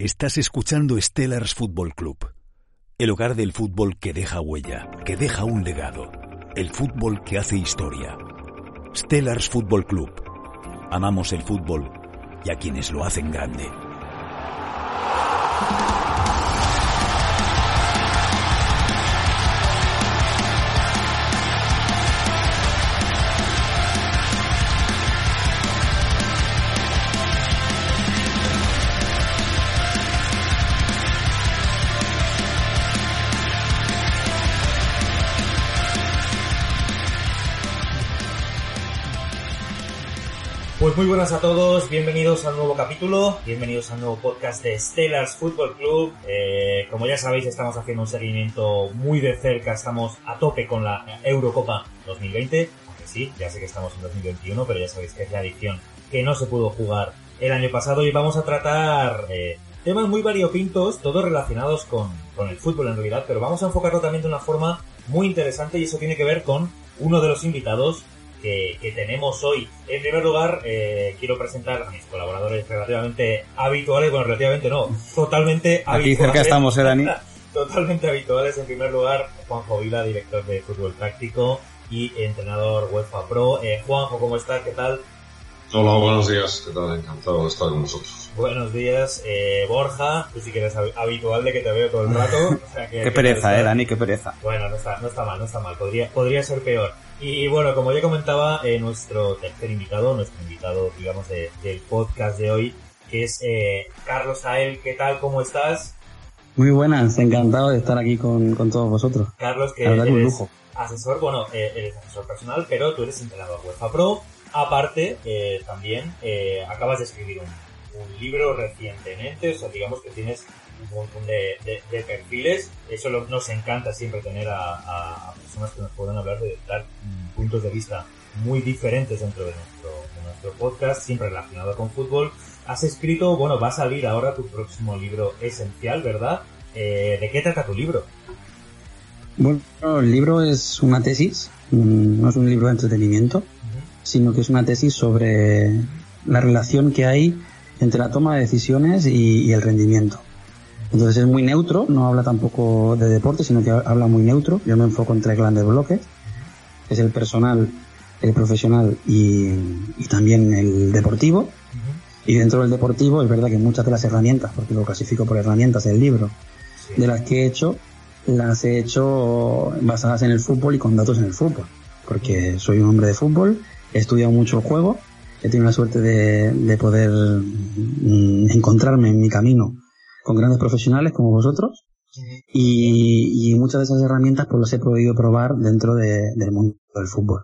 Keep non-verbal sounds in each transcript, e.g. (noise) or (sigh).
Estás escuchando Stellars Football Club, el hogar del fútbol que deja huella, que deja un legado, el fútbol que hace historia. Stellars Football Club. Amamos el fútbol y a quienes lo hacen grande. Pues muy buenas a todos, bienvenidos a un nuevo capítulo, bienvenidos a un nuevo podcast de Stellars Football Club. Eh, como ya sabéis, estamos haciendo un seguimiento muy de cerca, estamos a tope con la Eurocopa 2020, aunque sí, ya sé que estamos en 2021, pero ya sabéis que es la edición que no se pudo jugar el año pasado y vamos a tratar eh, temas muy variopintos, todos relacionados con, con el fútbol en realidad, pero vamos a enfocarlo también de una forma muy interesante y eso tiene que ver con uno de los invitados que, tenemos hoy. En primer lugar, eh, quiero presentar a mis colaboradores relativamente habituales, bueno, relativamente no, totalmente habituales. Aquí cerca estamos, ¿eh, Dani? (laughs) totalmente habituales. En primer lugar, Juanjo Vila, director de fútbol táctico y entrenador UEFA Pro. Eh, Juanjo, ¿cómo estás? ¿Qué tal? Hola, buenos días. ¿Qué tal? Encantado de estar con vosotros. Buenos días, eh, Borja. Tú sí que eres habitual de que te veo todo el rato. qué pereza, eh, Dani, qué pereza. Bueno, no está, no está mal, no está mal. Podría, podría ser peor. Y bueno, como ya comentaba, eh, nuestro tercer invitado, nuestro invitado, digamos, del podcast de hoy, que es eh, Carlos Ael. ¿Qué tal? ¿Cómo estás? Muy buenas, encantado de estar aquí con, con todos vosotros. Carlos, que eres un lujo. asesor, bueno, eh, eres asesor personal, pero tú eres entrenador UEFA Pro. Aparte, eh, también eh, acabas de escribir un, un libro recientemente, o sea, digamos que tienes un montón de, de, perfiles. Eso nos encanta siempre tener a, personas que nos puedan hablar de dar puntos de vista muy diferentes dentro de nuestro, nuestro podcast, siempre relacionado con fútbol. Has escrito, bueno, va a salir ahora tu próximo libro esencial, ¿verdad? Eh, ¿De qué trata tu libro? Bueno, el libro es una tesis, no es un libro de entretenimiento, sino que es una tesis sobre la relación que hay entre la toma de decisiones y el rendimiento. Entonces es muy neutro, no habla tampoco de deporte, sino que habla muy neutro. Yo me enfoco en tres grandes bloques. Es el personal, el profesional y, también el deportivo. Y dentro del deportivo es verdad que muchas de las herramientas, porque lo clasifico por herramientas del libro, de las que he hecho, las he hecho basadas en el fútbol y con datos en el fútbol. Porque soy un hombre de fútbol, he estudiado mucho el juego, he tenido la suerte de, de poder mm, encontrarme en mi camino con grandes profesionales como vosotros y, muchas de esas herramientas pues las he podido probar dentro del mundo del fútbol.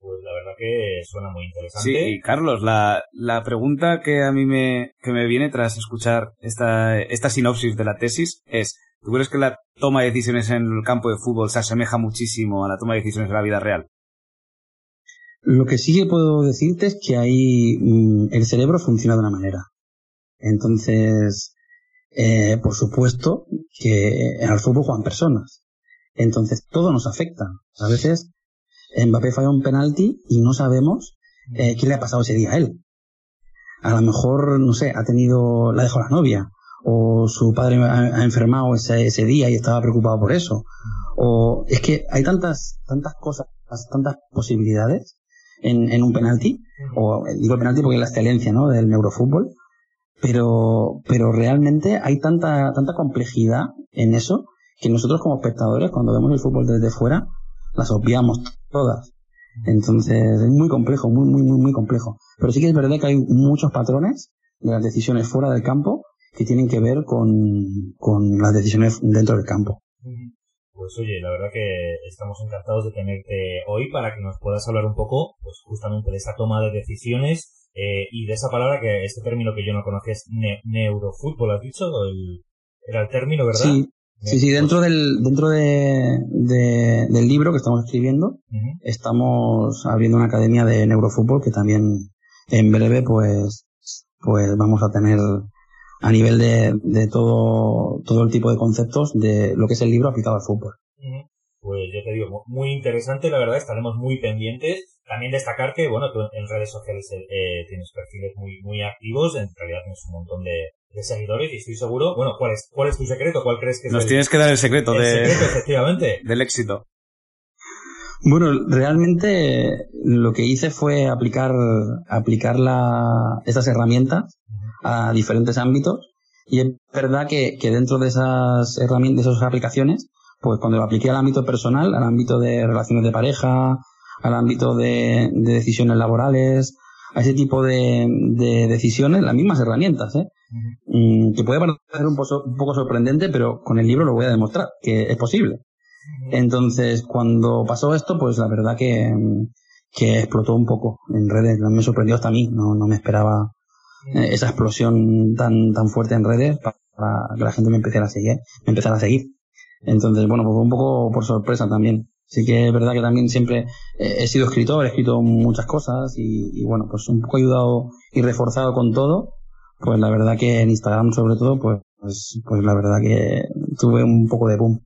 Pues la verdad que suena muy interesante. Sí, y Carlos, la, la pregunta que a mí me, que me viene tras escuchar esta, esta sinopsis de la tesis es, ¿tú crees que la toma de decisiones en el campo de fútbol se asemeja muchísimo a la toma de decisiones en la vida real? Lo que sí que puedo decirte es que ahí mm, el cerebro funciona de una manera. Entonces, eh, por supuesto que el fútbol juegan personas. Entonces todo nos afecta. A veces Mbappé falla un penalti y no sabemos eh, qué le ha pasado ese día a él. A lo mejor, no sé, ha tenido, la dejó la novia, o su padre ha, enfermado ese, ese, día y estaba preocupado por eso. O es que hay tantas, tantas cosas, tantas posibilidades en, en un penalti, o digo penalti porque es la excelencia, ¿no? del neurofútbol, pero, pero realmente hay tanta, tanta complejidad en eso que nosotros como espectadores, cuando vemos el fútbol desde fuera, las obviamos todas. Entonces es muy complejo, muy, muy, muy, muy complejo. Pero sí que es verdad que hay muchos patrones de las decisiones fuera del campo que tienen que ver con, con las decisiones dentro del campo. Pues oye, la verdad que estamos encantados de tenerte hoy para que nos puedas hablar un poco, pues justamente de esa toma de decisiones eh, y de esa palabra que este término que yo no conocía es neurofútbol, ¿has dicho? El, era el término, ¿verdad? Sí, sí, sí, dentro del, dentro de, del libro que estamos escribiendo, estamos abriendo una academia de neurofútbol que también en breve pues, pues vamos a tener a nivel de, de todo, todo el tipo de conceptos de lo que es el libro aplicado al fútbol. Pues yo te digo, muy interesante, la verdad, estaremos muy pendientes. También destacar que, bueno, tú en redes sociales eh, eh, tienes perfiles muy, muy activos, en realidad tienes un montón de, seguidores y estoy seguro, bueno, ¿cuál es, cuál es tu secreto? ¿Cuál crees que es Nos tienes que dar el secreto, de, efectivamente. (laughs) del éxito. Bueno, realmente lo que hice fue aplicar, aplicar la, estas herramientas a diferentes ámbitos y es verdad que, que dentro de esas herramientas, de esas aplicaciones, pues cuando lo apliqué al ámbito personal, al ámbito de relaciones de pareja, al ámbito de, decisiones laborales, a ese tipo de, decisiones, las mismas herramientas, ¿eh? Mm, que puede parecer un, un, poco sorprendente, pero con el libro lo voy a demostrar, que es posible. Entonces, cuando pasó esto, pues la verdad que, explotó un poco en redes, me sorprendió hasta a mí, no, no me esperaba eh, esa explosión tan, tan fuerte en redes para que la gente me empezara a seguir, me empezara a seguir. Entonces, bueno, pues un poco por sorpresa también. Sí que es verdad que también siempre he sido escritor, he escrito muchas cosas y, bueno, pues un poco ayudado y reforzado con todo. Pues la verdad que en Instagram sobre todo, pues, pues la verdad que tuve un poco de boom.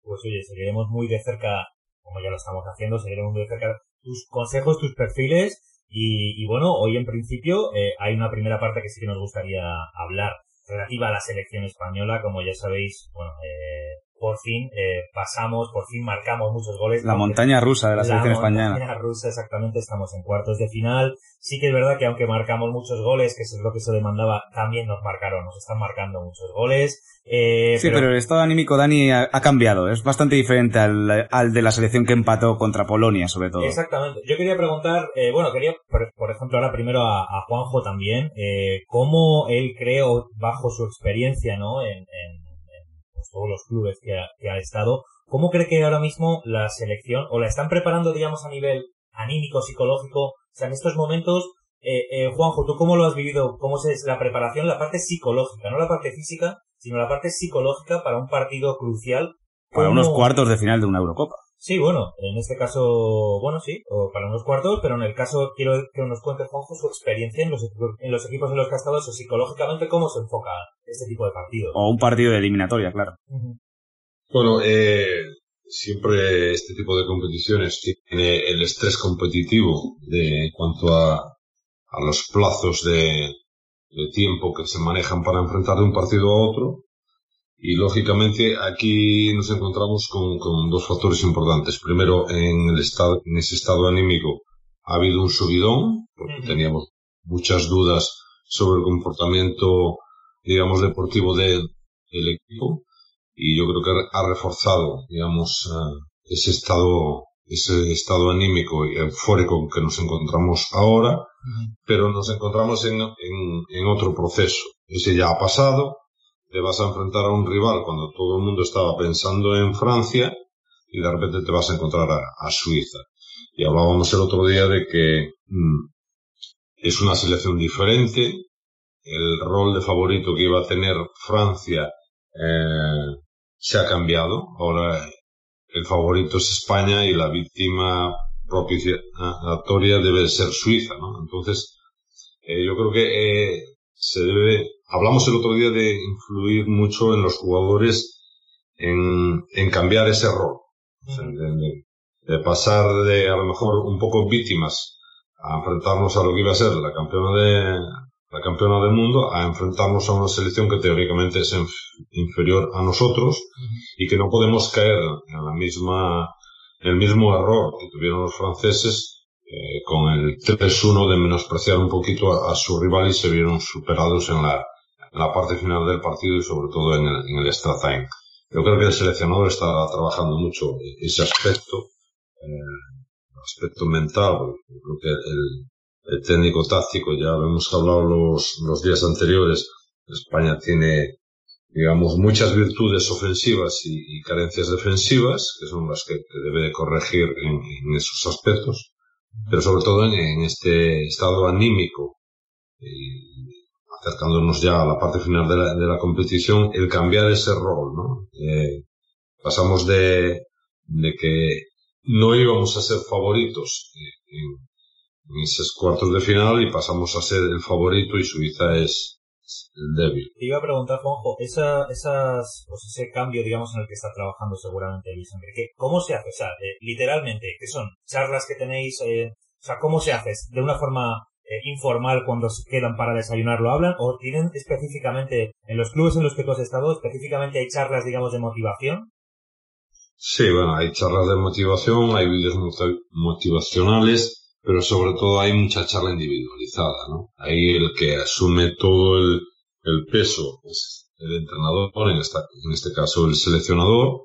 Pues oye, seguiremos muy de cerca, como ya lo estamos haciendo, seguiremos muy de cerca tus consejos, tus perfiles y, y bueno, hoy en principio eh, hay una primera parte que sí que nos gustaría hablar relativa a la selección española, como ya sabéis, bueno, eh, por fin eh, pasamos, por fin marcamos muchos goles. La montaña rusa de la, selección española. La montaña rusa, exactamente, estamos en cuartos de final. Sí que es verdad que aunque marcamos muchos goles, que eso es lo que se demandaba, también nos marcaron, nos están marcando muchos goles. Eh, sí, pero... el estado anímico, Dani, ha, cambiado. Es bastante diferente al, al, de la selección que empató contra Polonia, sobre todo. Exactamente. Yo quería preguntar, eh, bueno, quería, por, ejemplo, ahora primero a, Juanjo también, eh, cómo él creo, bajo su experiencia, ¿no? En, en todos los clubes que ha, que ha estado, ¿cómo cree que ahora mismo la selección, o la están preparando, digamos, a nivel anímico, psicológico? O sea, en estos momentos, eh, eh, Juanjo, ¿tú cómo lo has vivido? ¿Cómo es la preparación? La parte psicológica, no la parte física, sino la parte psicológica para un partido crucial. Para unos cuartos de final de una Eurocopa. Sí, bueno, en este caso, bueno, sí, o para unos cuartos, pero en el caso quiero que nos cuente Juanjo su experiencia en los, en los equipos en los que ha estado, psicológicamente, cómo se enfoca este tipo de partidos. O un partido de eliminatoria, claro. Bueno, eh, siempre este tipo de competiciones tiene el estrés competitivo de, en cuanto a, a los plazos de, de tiempo que se manejan para enfrentar de un partido a otro y lógicamente aquí nos encontramos con, con, dos factores importantes. Primero, en, el estado, en ese estado anímico ha habido un subidón, porque teníamos muchas dudas sobre el comportamiento, digamos, deportivo del equipo. Y yo creo que ha reforzado, digamos, eh, ese estado, ese estado anímico y eufórico que nos encontramos ahora, pero nos encontramos en, en, en otro proceso. Ese ya ha pasado, te vas a enfrentar a un rival cuando todo el mundo estaba pensando en Francia y de repente te vas a encontrar a, Suiza. Y hablábamos el otro día de que mm, es una selección diferente, el rol de favorito que iba a tener Francia eh, se ha cambiado, ahora el favorito es España y la víctima propiciatoria debe ser Suiza, ¿no? Entonces, eh, yo creo que eh, se debe, hablamos el otro día de influir mucho en los jugadores en, en cambiar ese rol, de, pasar de a lo mejor un poco víctimas a enfrentarnos a lo que iba a ser la campeona de la campeona del mundo a enfrentarnos a una selección que teóricamente es inferior a nosotros y que no podemos caer en la misma en el mismo error que tuvieron los franceses con el 3-1 de menospreciar un poquito a, su rival y se vieron superados en la, en la parte final del partido y sobre todo en el, en el extra. Yo creo que el seleccionador está trabajando mucho ese aspecto, eh, aspecto mental, creo que el, el técnico táctico, ya lo hemos hablado los, los días anteriores, España tiene digamos, muchas virtudes ofensivas y, carencias defensivas, que son las que debe corregir en esos aspectos pero sobre todo en, este estado anímico acercándonos ya a la parte final de la, de la competición, el cambiar ese rol, ¿no? Eh, pasamos de, de que no íbamos a ser favoritos en, en esos cuartos de final y pasamos a ser el favorito y Suiza es el débil. Te iba a preguntar, Juanjo, esa, esas, pues ese cambio, digamos, en el que está trabajando seguramente Luis Enrique, ¿cómo se hace? O sea, eh, literalmente, ¿qué son? ¿Charlas que tenéis? Eh, o sea, ¿cómo se hace? ¿De una forma eh, informal cuando se quedan para desayunar lo hablan? ¿O tienen específicamente, en los clubes en los que tú has estado, específicamente hay charlas, digamos, de motivación? Sí, bueno, hay charlas de motivación, hay vídeos motivacionales, pero sobre todo hay mucha charla individualizada, ¿no? Ahí el que asume todo el, el peso es el entrenador, en, esta, en este caso el seleccionador,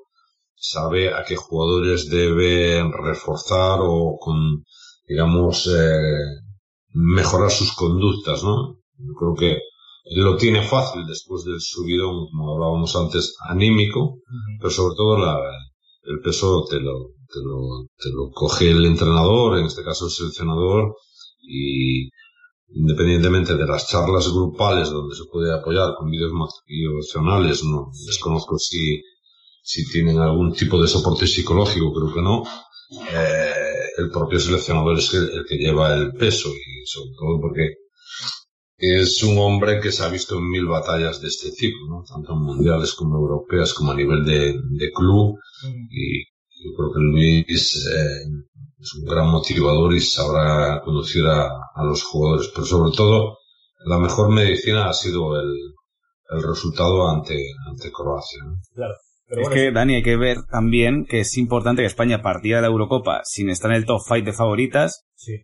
sabe a qué jugadores debe reforzar o con, digamos, eh, mejorar sus conductas, ¿no? Yo creo que lo tiene fácil después del subidón, como hablábamos antes, anímico, pero sobre todo la, el peso te lo, te lo, te lo coge el entrenador, en este caso el seleccionador, y independientemente de las charlas grupales donde se puede apoyar con vídeos motivacionales, no desconozco si, si tienen algún tipo de soporte psicológico, creo que no, eh, el propio seleccionador es el, el, que lleva el peso y sobre todo porque es un hombre que se ha visto en mil batallas de este tipo, ¿no? tanto mundiales como europeas como a nivel de, de club y yo creo que Luis eh, es un gran motivador y sabrá conducir a, a, los jugadores. Pero sobre todo, la mejor medicina ha sido el, el resultado ante, ante Croacia. ¿no? Claro. Pero es bueno, que, Dani, hay que ver también que es importante que España partía de la Eurocopa sin estar en el top 5 de favoritas. Sí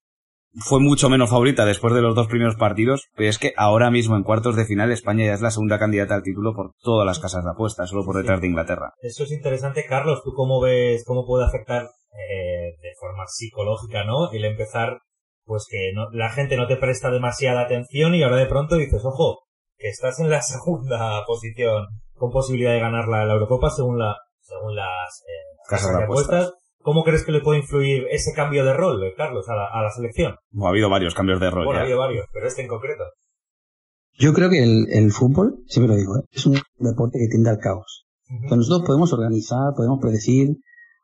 fue mucho menos favorita después de los dos primeros partidos, pero es que ahora mismo en cuartos de final España ya es la segunda candidata al título por todas las casas de apuestas, solo por detrás de Inglaterra. Eso es interesante, Carlos. ¿Tú cómo ves, cómo puede afectar eh, de forma psicológica, no? El empezar, pues que no, la gente no te presta demasiada atención y ahora de pronto dices, ojo, que estás en la (laughs) segunda posición con posibilidad de ganar la, la Eurocopa según la, según las eh, casas de apuestas. ¿Cómo crees que le puede influir ese cambio de rol, Carlos, a la, a la selección? No, ha habido varios cambios de rol. Bueno, ya. ha habido varios, pero este en concreto. Yo creo que el, el fútbol, siempre lo digo, ¿eh? es un deporte que tiende al caos. Uh -huh. nosotros podemos organizar, podemos predecir,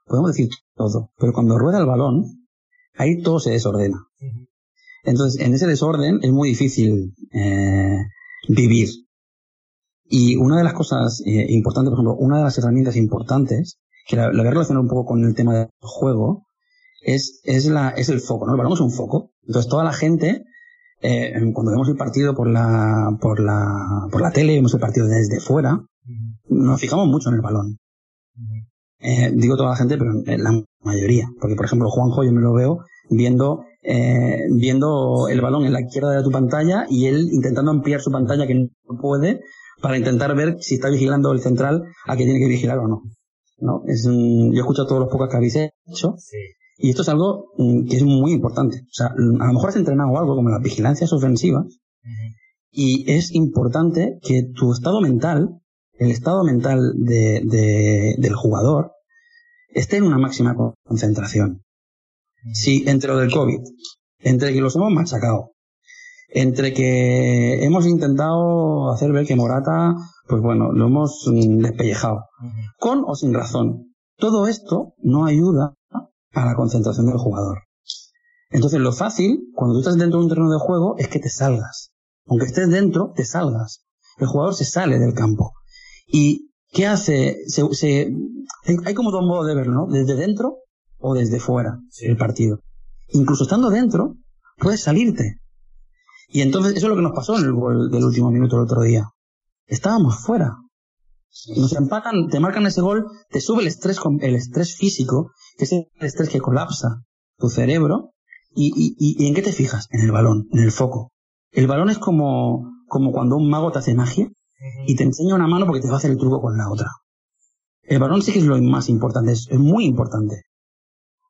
podemos decir todo, pero cuando rueda el balón, ahí todo se desordena. Uh -huh. Entonces, en ese desorden es muy difícil eh, vivir. Y una de las cosas eh, importantes, por ejemplo, una de las herramientas importantes que la, la voy a relacionar un poco con el tema del juego, es, es, la, es el foco, ¿no? El balón es un foco. Entonces toda la gente, eh, cuando vemos el partido por la, por la, por la tele, vemos el partido desde fuera, nos fijamos mucho en el balón. Eh, digo toda la gente, pero la mayoría. Porque, por ejemplo, Juanjo, yo me lo veo viendo, eh, viendo el balón en la izquierda de tu pantalla y él intentando ampliar su pantalla que no puede para intentar ver si está vigilando el central a que tiene que vigilar o no. ¿No? Es un, yo escucho todos los pocos que habéis hecho sí. y esto es algo mm, que es muy importante. O sea, a lo mejor has entrenado algo como las vigilancias ofensivas uh -huh. y es importante que tu estado mental, el estado mental de, de, del jugador, esté en una máxima concentración. Uh -huh. Si entre lo del COVID, entre que los hemos machacado, entre que hemos intentado hacer ver que Morata, pues bueno, lo hemos despellejado, uh -huh. con o sin razón. Todo esto no ayuda a la concentración del jugador. Entonces lo fácil, cuando tú estás dentro de un terreno de juego, es que te salgas. Aunque estés dentro, te salgas. El jugador se sale del campo. ¿Y qué hace? Se, se, hay como dos modos de verlo, ¿no? Desde dentro o desde fuera sí. del partido. Incluso estando dentro, puedes salirte. Y entonces eso es lo que nos pasó en el gol del último minuto el otro día. Estábamos fuera. Nos empatan, te marcan ese gol, te sube el estrés, el estrés físico, que es el estrés que colapsa tu cerebro. Y, y, en qué te fijas? En el balón, en el foco. El balón es como, como cuando un mago te hace magia y te enseña una mano porque te va a hacer el truco con la otra. El balón sí que es lo más importante, es, es muy importante.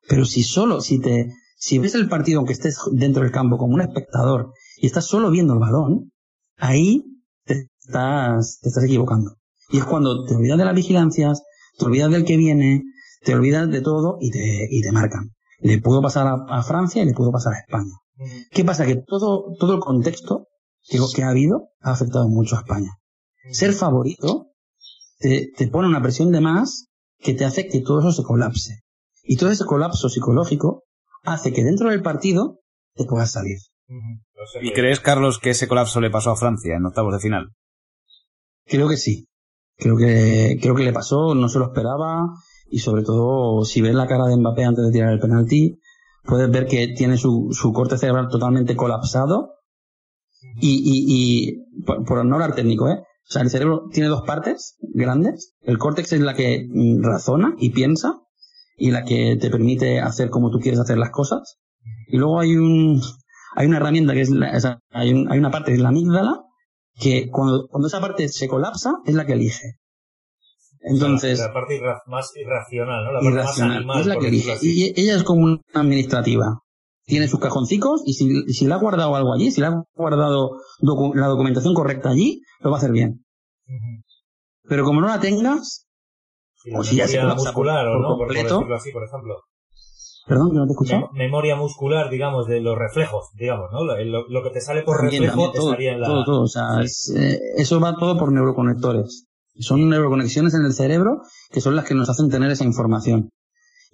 Pero si solo, si te, si ves el partido aunque estés dentro del campo como un espectador y estás solo viendo el balón, ahí te estás, te estás equivocando. Y es cuando te olvidas de las vigilancias, te olvidas del que viene, te olvidas de todo y te, y te marcan. Le pudo pasar a, Francia y le pudo pasar a España. ¿Qué pasa? Que todo, todo el contexto que, que ha habido ha afectado mucho a España. Ser favorito te, te pone una presión de más que te hace que todo eso se colapse. Y todo ese colapso psicológico hace que dentro del partido te puedas salir. ¿Y crees, Carlos, que ese colapso le pasó a Francia en octavos de final? Creo que sí. Creo que, creo que le pasó, no se lo esperaba, y sobre todo, si ves la cara de Mbappé antes de tirar el penalti, puedes ver que tiene su, su corte cerebral totalmente colapsado, y, y, y por, por no hablar técnico, ¿eh? O sea, el cerebro tiene dos partes grandes. El córtex es la que mm, razona y piensa, y la que te permite hacer como tú quieres hacer las cosas. Y luego hay un, hay una herramienta que es, la, sea, hay, un- hay una parte es la amígdala, que cuando, cuando esa parte se colapsa es la que elige. Entonces, La parte irra- más irracional, ¿no? La parte más irracional, animal, es la por que elige. Y ella es como una administrativa. Tiene sus cajoncicos y si, si le ha guardado algo allí, si le ha guardado docu- la documentación correcta allí, lo va a hacer bien. Pero como no la tengas, o si ya se colapsa por- muscular, o por no, por, por completo. decirlo así, por ejemplo. Perdón, que no te. Mem- memoria muscular, digamos, de los reflejos, digamos, ¿no? Lo, que te sale por También, reflejo también, todo, estaría en la... todo, todo. O sea, es, eh, eso va todo por neuroconectores. Son neuroconexiones en el cerebro que son las que nos hacen tener esa información.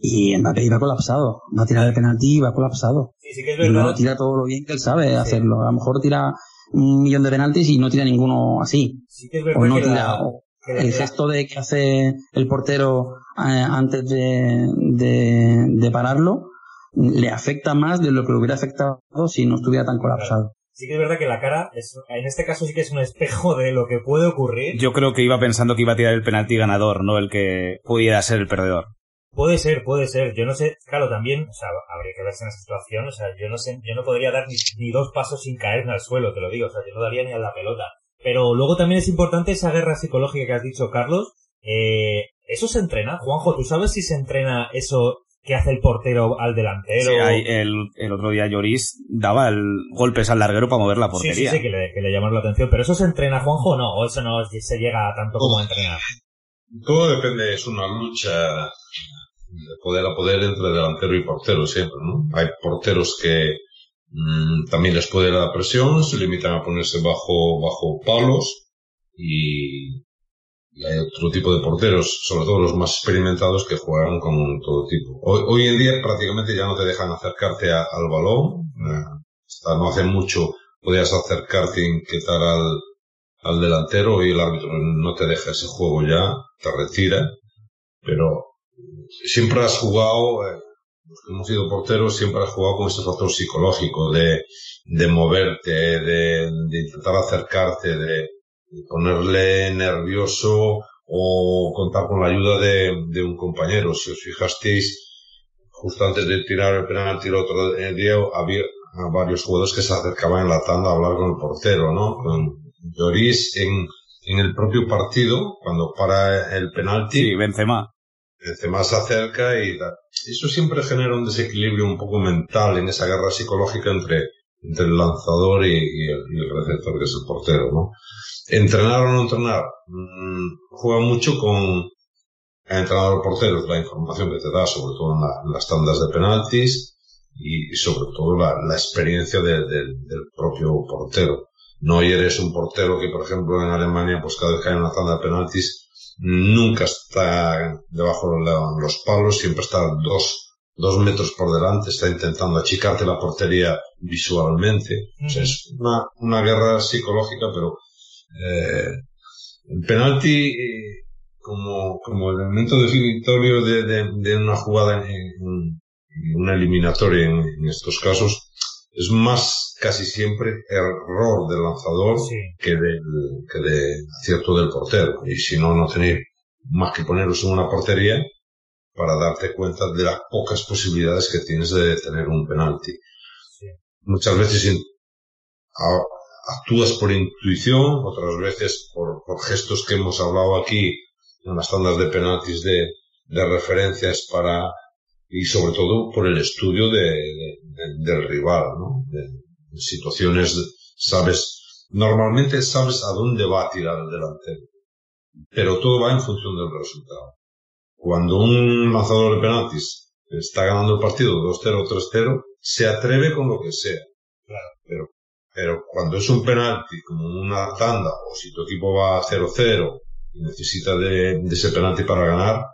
Y Mbappé iba colapsado. Va a tirar el penalti y va colapsado. Sí, sí que es Y no verdad. tira todo lo bien que él sabe hacerlo. A lo mejor tira un millón de penaltis y no tira ninguno así. Sí que es verdad O no que tira. la- o que la- el gesto de que hace el portero antes de, de, de pararlo le afecta más de lo que le hubiera afectado si no estuviera tan colapsado. Sí que es verdad que la cara, es, en este caso sí que es un espejo de lo que puede ocurrir. Yo creo que iba pensando que iba a tirar el penalti ganador, no el que pudiera ser el perdedor. Puede ser, puede ser. Yo no sé, claro, también, o sea, habría que verse en esa situación. O sea, yo no sé, yo no podría dar ni, ni dos pasos sin caerme al suelo, te lo digo. O sea, yo no daría ni a la pelota. Pero luego también es importante esa guerra psicológica que has dicho, Carlos. Eh, ¿Eso se entrena? Juanjo, ¿tú sabes si se entrena eso que hace el portero al delantero? Sí, hay- el, el otro día Lloris daba el, golpes al larguero para mover la Sí, sí, portería. sí, que le, que le llamaron la atención. ¿Pero eso se entrena, Juanjo, o no? ¿O eso no se llega tanto como a entrenar? Todo depende, es una lucha de poder a poder entre delantero y portero siempre, ¿no? Hay porteros que mm, también les puede dar presión, se limitan a ponerse bajo, bajo palos y hay otro tipo de porteros, sobre todo los más experimentados, que juegan con todo tipo. Hoy, hoy en día prácticamente ya no te dejan acercarte a- al balón, eh, hasta no hace mucho podías acercarte e inquietar al, al delantero y el árbitro no te deja ese juego ya, te retira, pero siempre has jugado, eh, hemos sido porteros, siempre has jugado con ese factor psicológico de, de moverte, de, intentar acercarte, de ponerle nervioso o contar con la ayuda de, de un compañero. Si os fijasteis, justo antes de tirar el penalti el otro día, había varios jugadores que se acercaban en la tanda a hablar con el portero, ¿no? Lloris en, en el propio partido, cuando para el penalti, Sí, Benzema. Benzema se acerca y da- eso siempre genera un desequilibrio un poco mental en esa guerra psicológica entre, entre el lanzador y, el, receptor, que es el portero, ¿no? Entrenar o no entrenar, mm, juega mucho con entrenador portero, la información que te da, sobre todo en, la- en las tandas de penaltis y, sobre todo la, experiencia de- de- del propio portero. No eres un portero que, por ejemplo, en Alemania, pues cada vez que hay una tanda de penaltis, nunca está debajo de los palos, siempre está dos, dos metros por delante, está intentando achicarte la portería visualmente. O sea, es una, una guerra psicológica, pero eh, el penalti eh, como, como elemento definitorio de, de, de una jugada en, en- en una eliminatoria en, en estos casos es más casi siempre error del lanzador Sí. que del que de acierto del portero. Y si no, no tenéis más que poneros en una portería para darte cuenta de las pocas posibilidades que tienes de tener un penalti. Sí. Muchas veces actúas por intuición, otras veces por, por gestos que hemos hablado aquí en las tandas de penaltis de, de referencias para y sobre todo por el estudio de, de- de- del rival, ¿no? De, situaciones, sabes, normalmente sabes a dónde va a tirar el delantero, pero todo va en función del resultado. Cuando un lanzador de penaltis está ganando el partido 2-0, 3-0, se atreve con lo que sea. Claro. Pero Pero cuando es un penalti, como una tanda, o si tu equipo va 0-0 y necesita de, ese penalti para ganar,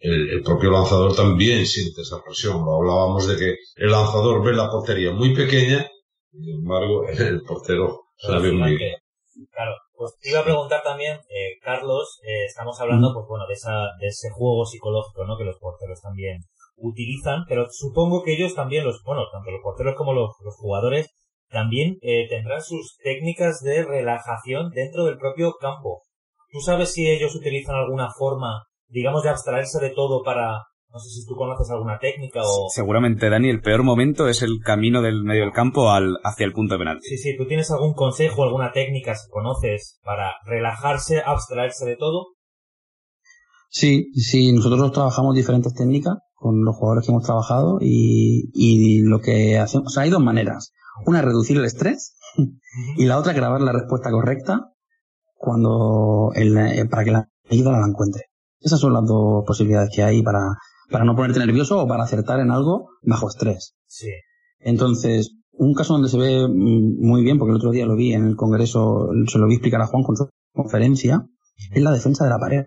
el, propio lanzador también siente esa presión. Hablábamos de que el lanzador ve la portería muy pequeña, sin embargo, el portero sabe muy bien. Claro, pues te iba a preguntar también, eh, Carlos, eh, estamos hablando, pues bueno, de, esa, de ese juego psicológico, ¿no? Que los porteros también utilizan, pero supongo que ellos también, los, bueno, tanto los porteros como los, jugadores, también eh, tendrán sus técnicas de relajación dentro del propio campo. ¿Tú sabes si ellos utilizan alguna forma, digamos, de abstraerse de todo para, no sé si tú conoces alguna técnica o... Seguramente, Dani, el peor momento es el camino del medio del campo al, hacia el punto de penalti. Sí, sí, ¿tú tienes algún consejo, alguna técnica, si conoces, para relajarse, abstraerse de todo? Sí, sí, nosotros trabajamos diferentes técnicas con los jugadores que hemos trabajado y, y lo que hacemos, o sea, hay dos maneras. Una es reducir el estrés y la otra es grabar la respuesta correcta cuando el, eh, para que la ayuda la encuentre. Esas son las dos posibilidades que hay para, para no ponerte nervioso o para acertar en algo bajo estrés. Sí. Entonces, un caso donde se ve mm, muy bien, porque el otro día lo vi en el Congreso, se lo vi explicar a Juan con su conferencia, es la defensa de la pared.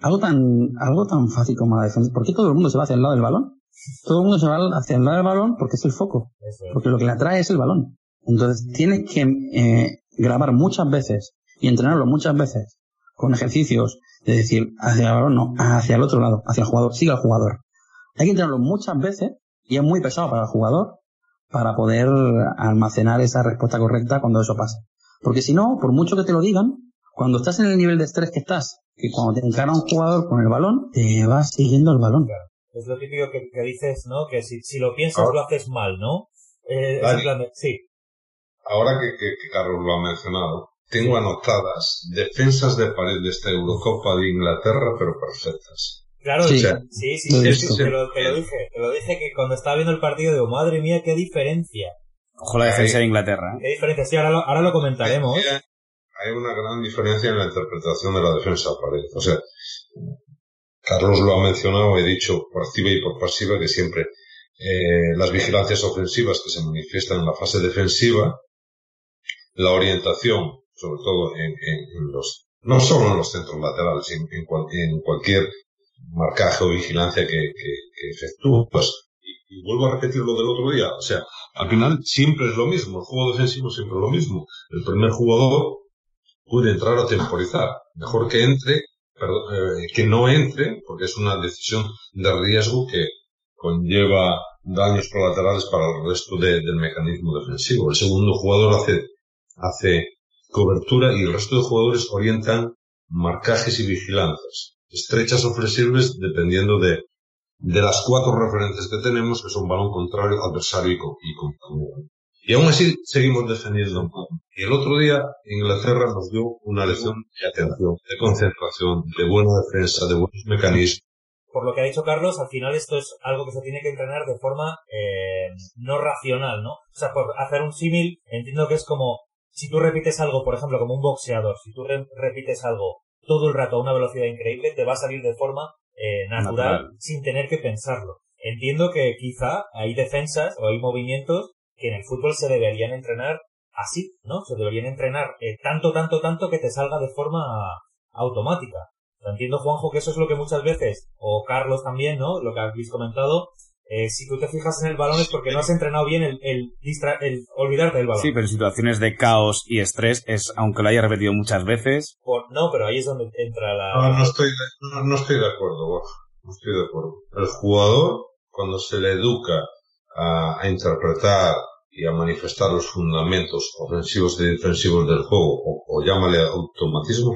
Algo tan, algo tan fácil como la defensa. ¿Por qué todo el mundo se va hacia el lado del balón? Todo el mundo se va hacia el lado del balón porque es el foco. Porque lo que le atrae es el balón. Entonces tienes que eh, grabar muchas veces y entrenarlo muchas veces con ejercicios de decir hacia el balón, no, hacia el otro lado, hacia el jugador, siga al jugador. Hay que entrenarlo muchas veces y es muy pesado para el jugador para poder almacenar esa respuesta correcta cuando eso pasa. Porque si no, por mucho que te lo digan, cuando estás en el nivel de estrés que estás, que cuando te encara un jugador con el balón, te vas siguiendo el balón. Es lo típico que, dices, ¿no? Que si, si lo piensas lo haces mal, ¿no? Eh, sí. Ahora que, que, Carlos lo ha mencionado, tengo anotadas defensas de pared de esta Eurocopa de Inglaterra, pero perfectas. Claro, sí, sí, sí, te, lo, dije, te lo dije que cuando estaba viendo el partido digo, madre mía, qué diferencia. Ojo la defensa de Inglaterra. ¿eh? Qué diferencia, sí, ahora lo, ahora lo comentaremos hay una gran diferencia en la interpretación de la defensa pared. O sea, Carlos lo ha mencionado, he dicho por activa y por pasiva que siempre eh, las vigilancias ofensivas que se manifiestan en la fase defensiva, la orientación, sobre todo en, los, no solo en los centros laterales, en, en, cualquier marcaje o vigilancia que, que, efectúe, pues, y, vuelvo a repetir lo del otro día, o sea, al final siempre es lo mismo, el juego defensivo siempre es lo mismo. El primer jugador puede entrar o temporizar. Mejor que entre, perdón, eh, que no entre, porque es una decisión de riesgo que conlleva daños colaterales para el resto del mecanismo defensivo. El segundo jugador hace, hace cobertura y el resto de jugadores orientan marcajes y vigilancias, estrechas o flexibles dependiendo de, de las cuatro referencias que tenemos, que son balón contrario, adversario y, y compañero. Y aún así seguimos defendiendo. Y el otro día Inglaterra nos dio una lección de atención, de concentración, de buena defensa, de buenos mecanismos. Por lo que ha dicho Carlos, al final esto es algo que se tiene que entrenar de forma eh, no racional, ¿no? O sea, por hacer un símil, entiendo que es como si tú repites algo, por ejemplo, como un boxeador, si tú repites algo todo el rato a una velocidad increíble, te va a salir de forma eh, natural, sin tener que pensarlo. Entiendo que quizá hay defensas o hay movimientos que en el fútbol se deberían entrenar así, ¿no? Se deberían entrenar eh, tanto, tanto, tanto que te salga de forma automática. entiendo, Juanjo, que eso es lo que muchas veces, o Carlos también, ¿no? Lo que habéis comentado, eh, si tú te fijas en el balón es porque no has entrenado bien el, el, el olvidarte del balón. Sí, pero en situaciones de caos y estrés es, aunque lo haya repetido muchas veces. no, pero ahí es donde entra la... No, no estoy, de, no, estoy de acuerdo, no estoy de acuerdo. El jugador, cuando se le educa a, interpretar y a manifestar los fundamentos ofensivos y defensivos del juego, o, llámale automatismo,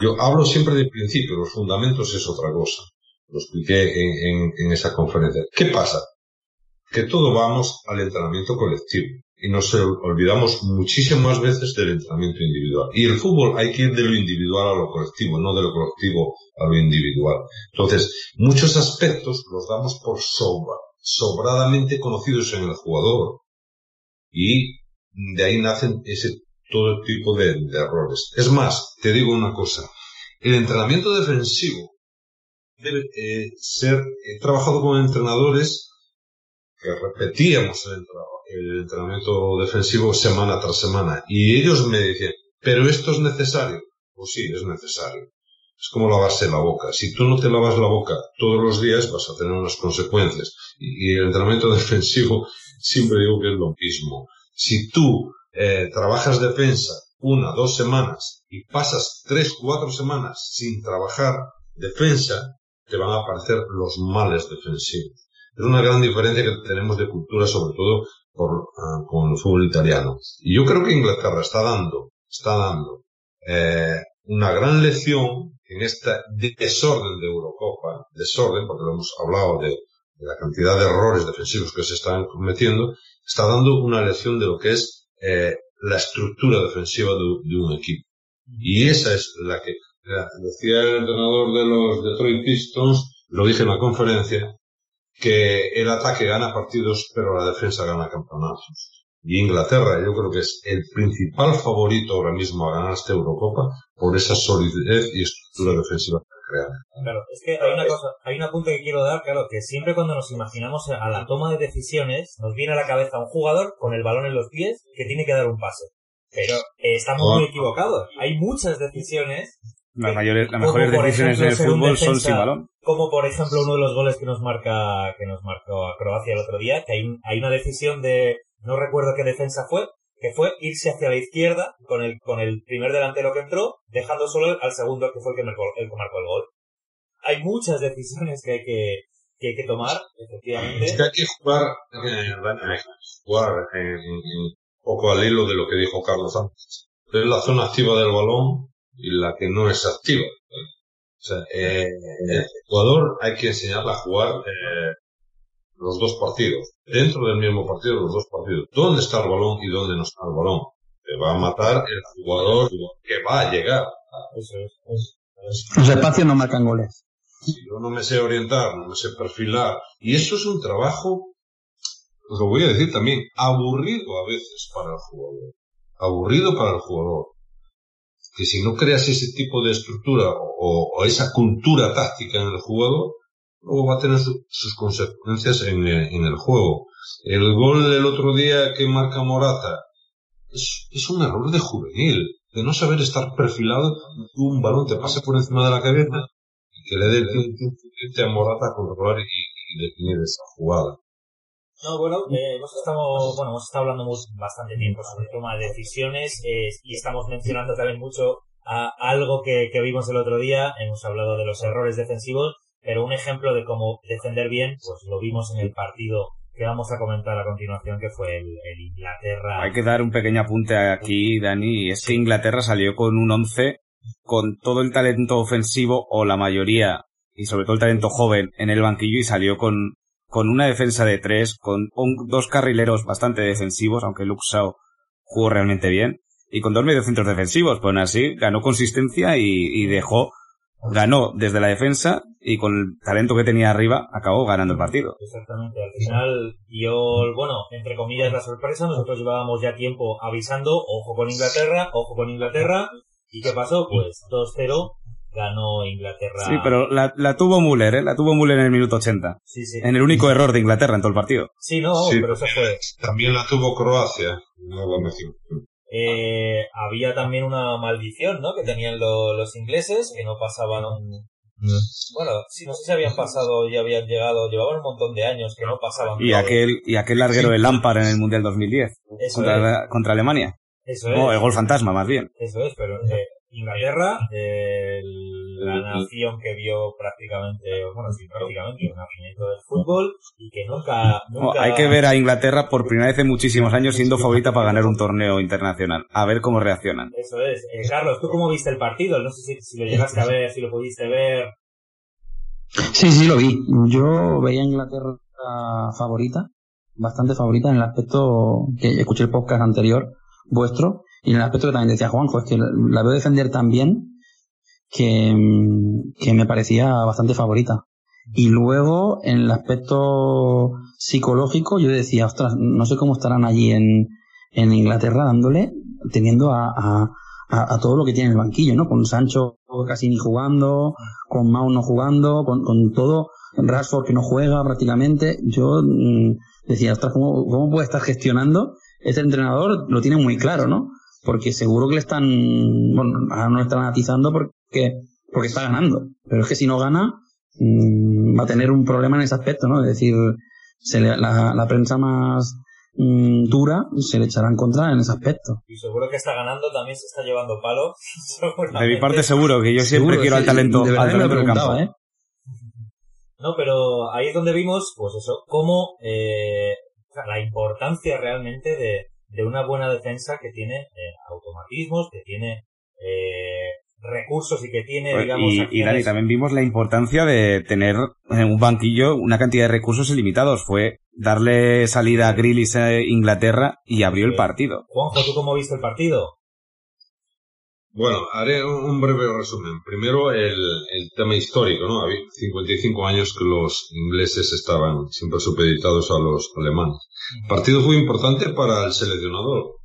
yo hablo siempre de principio, los fundamentos es otra cosa. Lo expliqué en, en, esa conferencia. ¿Qué pasa? Que todo vamos al entrenamiento colectivo y nos olvidamos muchísimas veces del entrenamiento individual. Y el fútbol hay que ir de lo individual a lo colectivo, no de lo colectivo a lo individual. Entonces, muchos aspectos los damos por sobra, sobradamente conocidos en el jugador. Y de ahí nacen ese todo tipo de, errores. Es más, te digo una cosa, el entrenamiento defensivo eh, ser eh, trabajado con entrenadores que repetíamos el, el entrenamiento defensivo semana tras semana. Y ellos me decían, pero esto es necesario. Pues sí, es necesario. Es como lavarse la boca. Si tú no te lavas la boca todos los días, vas a tener unas consecuencias. Y, el entrenamiento (laughs) defensivo, siempre digo que es lo mismo. Si tú eh, trabajas defensa una, dos semanas y pasas tres, cuatro semanas sin trabajar defensa, te van a aparecer los males defensivos. Es una gran diferencia que tenemos de cultura, sobre todo por, ah, con el fútbol italiano. Y yo creo que Inglaterra está dando, está dando eh, una gran lección en este desorden de Eurocopa, desorden, porque lo hemos hablado de, la cantidad de errores defensivos que se están cometiendo, está dando una lección de lo que es eh, la estructura defensiva de, un equipo. Y esa es la que decía el entrenador de los Detroit Pistons, lo dije en la conferencia, que el ataque gana partidos, pero la defensa gana campeonatos. Y Inglaterra, yo creo que es el principal favorito ahora mismo a ganar esta Eurocopa por esa solidez y estructura defensiva que crea. Claro, es que hay una cosa, hay un apunte que quiero dar, claro, que siempre cuando nos imaginamos a la toma de decisiones, nos viene a la cabeza un jugador con el balón en los pies que tiene que dar un pase. Pero eh, estamos muy equivocados. Hay muchas decisiones las mayores, las mejores decisiones en el fútbol son sin balón. Como por ejemplo uno de los goles que nos marca, que nos marcó a Croacia el otro día, que hay, hay una decisión de, no recuerdo qué defensa fue, que fue irse hacia la izquierda con el, con el primer delantero que entró, dejando solo al segundo que fue el que marcó el, que marcó el gol. Hay muchas decisiones que hay que, que hay que tomar, efectivamente. Es que hay que jugar, eh, jugar en, un poco al hilo de lo que dijo Carlos antes. Es la zona activa del balón y la que no es activa. O sea, eh, el jugador hay que enseñarle a jugar eh, los dos partidos. Dentro del mismo partido, los dos partidos. ¿Dónde está el balón y dónde no está el balón? Te va a matar el jugador que va a llegar. Eso es. Los espacios no marcan goles. Si yo no me sé orientar, no me sé perfilar. Y eso es un trabajo, os lo voy a decir también, aburrido a veces para el jugador. Aburrido para el jugador que si no creas ese tipo de estructura o, esa cultura táctica en el jugador, luego va a tener sus consecuencias en, el juego. El gol del otro día que marca Morata es, un error de juvenil, de no saber estar perfilado, un balón te pase por encima de la cabeza y que le dé el tiempo a Morata a controlar y, y definir esa jugada. No, bueno, eh, hemos, estado, bueno, hemos estado hablando bastante tiempo sobre toma de decisiones eh, y estamos mencionando también mucho a algo que, que vimos el otro día. Hemos hablado de los errores defensivos, pero un ejemplo de cómo defender bien, pues lo vimos en el partido que vamos a comentar a continuación, que fue el, Inglaterra. Hay que dar un pequeño apunte aquí, Dani, y es que Inglaterra salió con un 11 con todo el talento ofensivo, o la mayoría, y sobre todo el talento joven, en el banquillo y salió con con una defensa de tres, con dos carrileros bastante defensivos, aunque Luke Shaw jugó realmente bien, y con dos mediocentros defensivos, pues así ganó consistencia y, dejó, ganó desde la defensa y con el talento que tenía arriba acabó ganando el partido. Exactamente, al final yo, bueno, entre comillas la sorpresa, nosotros llevábamos ya tiempo avisando, ojo con Inglaterra, ojo con Inglaterra, ¿y qué pasó? Pues 2-0 ganó Inglaterra. Sí, pero la, la tuvo Müller, ¿eh? La tuvo Müller en el minuto 80. Sí, sí. En el único error de Inglaterra en todo el partido. Sí, no, pero eso fue. También la tuvo Croacia. eh, había también una maldición, ¿no? Que tenían los ingleses, que no pasaban un... Bueno, sí, no sé si habían pasado y habían llegado, llevaban un montón de años que no pasaban. Y aquel, y aquel larguero de Lampard en el Mundial 2010 contra, contra Alemania. Eso es. el gol fantasma, más bien. Eso es, pero eh, Inglaterra, la nación que vio prácticamente, bueno, sí, prácticamente un nacimiento del fútbol y que nunca, nunca... hay que ver a Inglaterra por primera vez en muchísimos años siendo favorita para ganar un torneo internacional. A ver cómo reaccionan. Eso es. Eh, Carlos, ¿tú cómo viste el partido? No sé si, lo llegaste a ver, si lo pudiste ver. Sí, sí, lo vi. Yo veía a Inglaterra favorita, bastante favorita en el aspecto que escuché el podcast anterior vuestro y en el aspecto que también decía Juanjo, es que la veo defender tan bien que, que me parecía bastante favorita. Y luego, en el aspecto psicológico, yo decía, ostras, no sé cómo estarán allí en, en Inglaterra dándole, teniendo a, a, a, todo lo que tiene el banquillo, ¿no? Con Sancho casi ni jugando, con Mount no jugando, con, con todo, Rashford que no juega prácticamente. Yo mm, decía, ostras, ¿cómo, ¿cómo puede estar gestionando? Este entrenador lo tiene muy claro, ¿no? Porque seguro que le están, bueno, ahora no lo están atizando porque, porque está ganando. Pero es que si no gana, mmm, va a tener un problema en ese aspecto, ¿no? Es decir, se le, la, la prensa más mmm, dura se le echará en contra en ese aspecto. Y seguro que está ganando, también se está llevando palo. (laughs) De mi parte seguro, que yo siempre Seguro, quiero sí, al talento, de al talento del campo. ¿eh? No, pero ahí es donde vimos, pues eso, cómo eh, o sea, la importancia realmente de, de una buena defensa que tiene eh, automatismos, que tiene eh, recursos y que tiene, digamos, Y, y Dani, también vimos la importancia de tener en un banquillo una cantidad de recursos ilimitados. Fue darle salida a Grealish a Inglaterra y abrió el partido. Juanjo, ¿tú cómo viste el partido? Bueno, haré un breve resumen. Primero, el, el tema histórico, ¿no? Había 55 años que los ingleses estaban siempre supeditados a los alemanes. El partido fue importante para el seleccionador.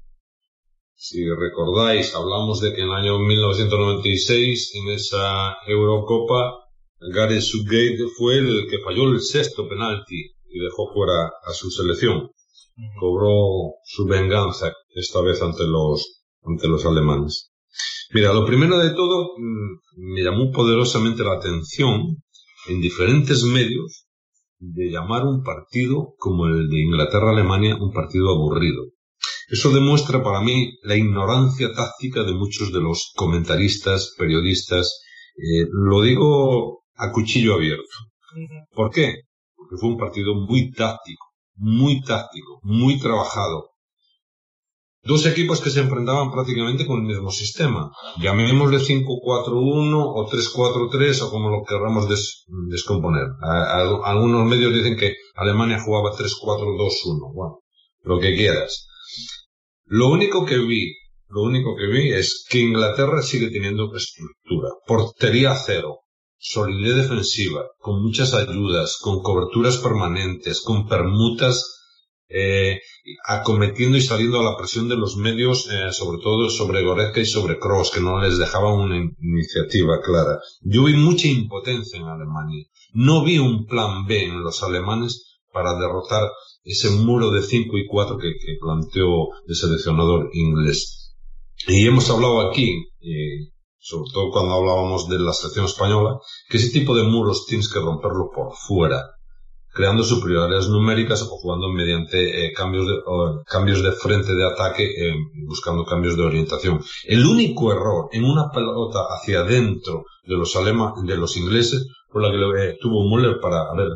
Si recordáis, hablamos de que en el año 1996, en esa Eurocopa, Gareth Southgate fue el que falló el sexto penalti y dejó fuera a su selección. Cobró su venganza, esta vez ante los, ante los alemanes. Mira, lo primero de todo, mm, me llamó poderosamente la atención en diferentes medios de llamar un partido como el de Inglaterra-Alemania un partido aburrido. Eso demuestra para mí la ignorancia táctica de muchos de los comentaristas, periodistas. Eh, lo digo a cuchillo abierto. ¿Por qué? Porque fue un partido muy táctico, muy táctico, muy trabajado. Dos equipos que se enfrentaban prácticamente con el mismo sistema. Llamémosle 5-4-1 o 3-4-3 o como lo querramos des- descomponer. A- a- algunos medios dicen que Alemania jugaba 3-4-2-1. Bueno, lo que quieras. Lo único que vi, lo único que vi es que Inglaterra sigue teniendo estructura. Portería cero. Solidez defensiva, con muchas ayudas, con coberturas permanentes, con permutas eh, acometiendo y saliendo a la presión de los medios, eh, sobre todo sobre Goretzka y sobre Kroos, que no les dejaban una in- iniciativa clara. Yo vi mucha impotencia en Alemania. No vi un plan B en los alemanes para derrotar ese muro de 5 y 4 que, que planteó el seleccionador inglés. Y hemos hablado aquí, eh, sobre todo cuando hablábamos de la selección española, que ese tipo de muros tienes que romperlo por fuera creando superioridades numéricas o jugando mediante eh, cambios, de, o cambios de frente de ataque, eh, buscando cambios de orientación. El único error en una pelota hacia adentro de los alema, de los ingleses fue la que eh, tuvo Müller para haber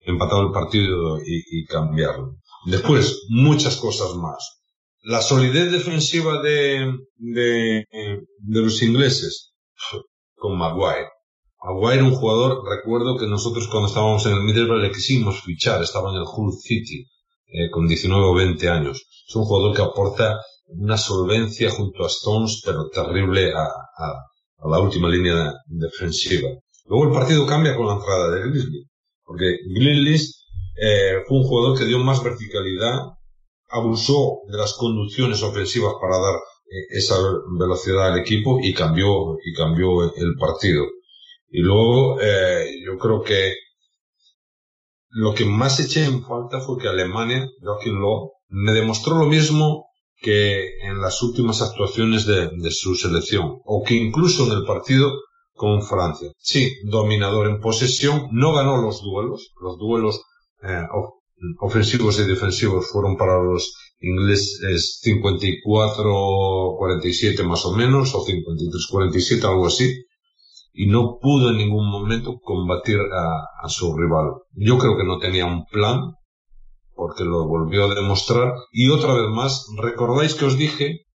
empatado el partido y, y cambiarlo. Después, muchas cosas más. La solidez defensiva de, de, de los ingleses con Maguire. Maguire, un jugador, recuerdo que nosotros cuando estábamos en el Middlesbrough le quisimos fichar, estaba en el Hull City, eh, con 19 o 20 años. Es un jugador que aporta una solvencia junto a Stones, pero terrible a, a, a la última línea defensiva. Luego el partido cambia con la entrada de Grizzly, porque Grizzly eh, fue un jugador que dio más verticalidad, abusó de las conducciones ofensivas para dar eh, esa velocidad al equipo y cambió, y cambió el partido. Y luego, eh, yo creo que lo que más eché en falta fue que Alemania, Joachim Löw, me demostró lo mismo que en las últimas actuaciones de, de, su selección, o que incluso en el partido con Francia. Sí, dominador en posesión, no ganó los duelos, los duelos eh, ofensivos y defensivos fueron para los ingleses 54-47 más o menos, o 53-47, algo así, y no pudo en ningún momento combatir a, su rival. Yo creo que no tenía un plan, porque lo volvió a demostrar, y otra vez más, recordáis que os dije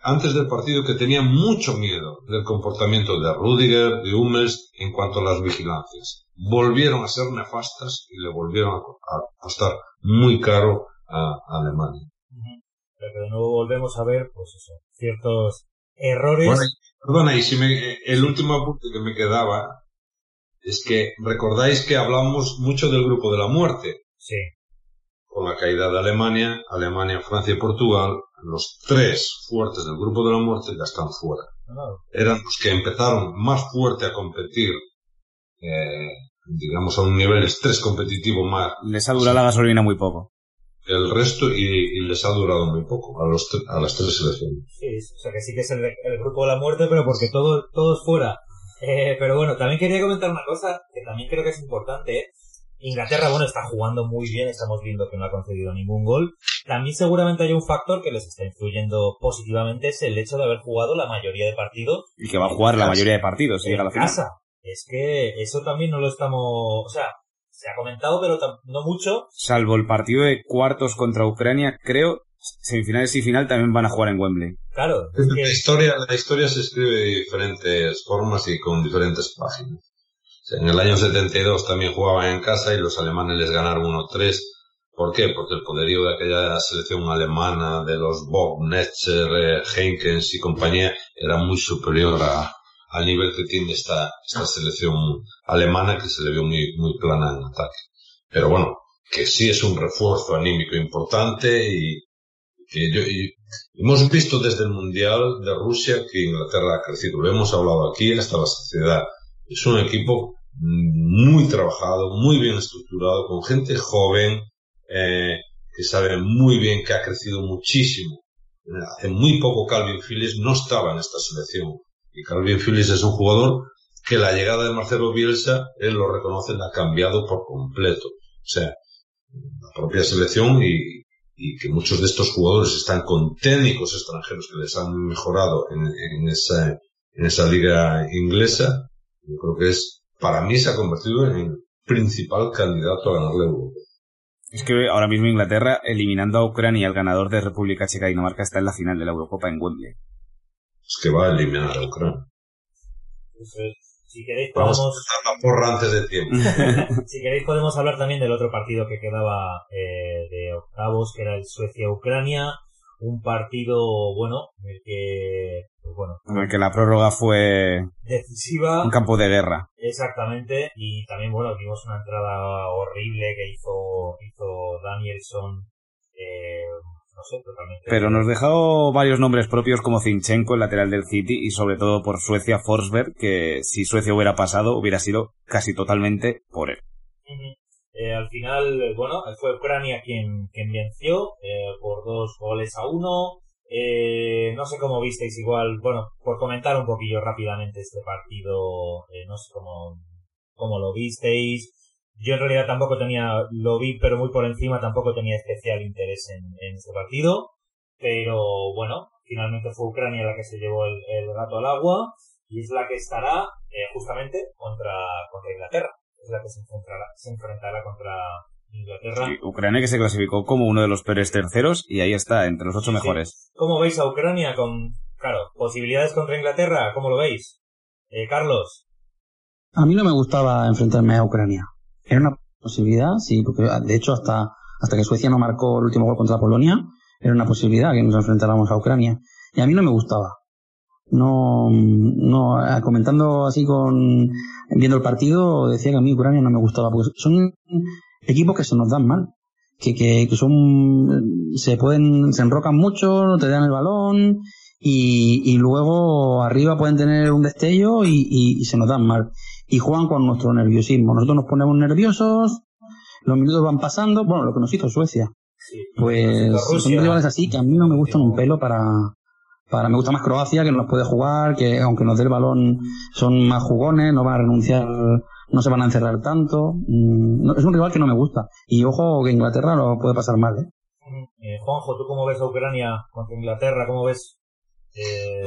antes del partido que tenía mucho miedo del comportamiento de Rudiger, de Hummels, en cuanto a las vigilancias. Volvieron a ser nefastas y le volvieron a, a costar muy caro a, a Alemania. Pero de nuevo volvemos a ver, pues eso, ciertos errores. Bueno, Perdona, y si me, el último apunte que me quedaba es que recordáis que hablamos mucho del grupo de la muerte. Sí. Con la caída de Alemania, Alemania, Francia y Portugal, los tres fuertes del grupo de la muerte ya están fuera. Claro. Eran los que empezaron más fuerte a competir eh, digamos, a un nivel estrés competitivo más. Les ha durado la gasolina muy poco. El resto y, les ha durado muy poco a, los, a las tres selecciones. Sí, o sea que sí que es el, grupo de la muerte, pero porque todo, todos fuera. Eh, pero bueno, también quería comentar una cosa que también creo que es importante. Inglaterra, bueno, está jugando muy bien, estamos viendo que no ha concedido ningún gol. También seguramente hay un factor que les está influyendo positivamente, es el hecho de haber jugado la mayoría de partidos. Y que va a jugar la mayoría de partidos si llega a la final. casa. Es que eso también no lo estamos, o sea, se ha comentado, pero no mucho. Salvo el partido de cuartos contra Ucrania, creo, semifinales y final también van a jugar en Wembley. Claro. la, historia, la historia se escribe de diferentes formas y con diferentes páginas. En el año 72 también jugaban en casa y los alemanes les ganaron 1-3. ¿Por qué? Porque el poderío de aquella selección alemana, de los Bob, Netzer, eh, Henkens y compañía, era muy superior al nivel que tiene esta, esta selección alemana que se le vio muy, muy plana en ataque. Pero bueno, que sí es un refuerzo anímico importante y que yo, hemos visto desde el Mundial de Rusia que Inglaterra ha crecido. Lo hemos hablado aquí hasta la sociedad. Es un equipo muy trabajado, muy bien estructurado, con gente joven, eh, que sabe muy bien que ha crecido muchísimo. Hace muy poco Calvin Phillips no estaba en esta selección. Y Calvin Phillips es un jugador que la llegada de Marcelo Bielsa, él lo reconoce, la ha cambiado por completo. O sea, la propia selección y, que muchos de estos jugadores están con técnicos extranjeros que les han mejorado en, esa, liga inglesa, yo creo que es para mí se ha convertido en principal candidato a ganar la Europa. Es que ahora mismo Inglaterra, eliminando a Ucrania, el ganador de República Checa y Dinamarca, está en la final de la Eurocopa en Wembley. Es que va a eliminar a Ucrania. si queréis podemos... porra antes de tiempo. (laughs) si queréis podemos hablar también del otro partido que quedaba eh, de octavos, que era el Suecia-Ucrania. Un partido, bueno, en el que bueno. que la prórroga fue decisiva. Un campo de guerra. Exactamente. Y también, bueno, vimos una entrada horrible que hizo, hizo Danielson. Eh, no sé, totalmente. Pero nos dejó varios nombres propios como Zinchenko, el lateral del City, y sobre todo por Suecia, Forsberg, que si Suecia hubiera pasado, hubiera sido casi totalmente por él. Eh, al final, bueno, fue Ucrania quien, quien venció eh, por dos goles a uno. Eh, no sé cómo visteis igual, bueno, por comentar un poquillo rápidamente este partido, eh, no sé cómo, cómo lo visteis. Yo en realidad tampoco tenía, lo vi pero muy por encima, tampoco tenía especial interés en, en este partido. Pero bueno, finalmente fue Ucrania la que se llevó el, gato al agua y es la que estará eh, justamente contra, contra Inglaterra. Es la que se enfrentará, se enfrentará contra, Inglaterra. Ucrania que se clasificó como uno de los peores terceros y ahí está, entre los ocho mejores. ¿Cómo veis a Ucrania con, claro, posibilidades contra Inglaterra? ¿Cómo lo veis? Eh, Carlos. A mí no me gustaba enfrentarme a Ucrania. Era una posibilidad, sí, porque de hecho hasta, hasta que Suecia no marcó el último gol contra Polonia, era una posibilidad que nos enfrentáramos a Ucrania. Y a mí no me gustaba. No, no, eh, comentando así con, viendo el partido, decía que a mí Ucrania no me gustaba, porque son equipos que se nos dan mal, que, que, que son, se pueden, se enrocan mucho, no te dan el balón, y, y luego arriba pueden tener un destello y, y, se nos dan mal. Y juegan con nuestro nerviosismo. Nosotros nos ponemos nerviosos, los minutos van pasando, bueno, lo que nos hizo Suecia. pues son rivales así que a mí no me gustan un pelo para, para, me gusta más Croacia que nos puede jugar, que aunque nos dé el balón son más jugones, no van a renunciar no se van a encerrar tanto. Mm, es un rival que no me gusta. Y ojo que Inglaterra lo puede pasar mal, ¿eh? ¿eh? Juanjo, ¿tú cómo ves a Ucrania contra Inglaterra? ¿Cómo ves? Eh...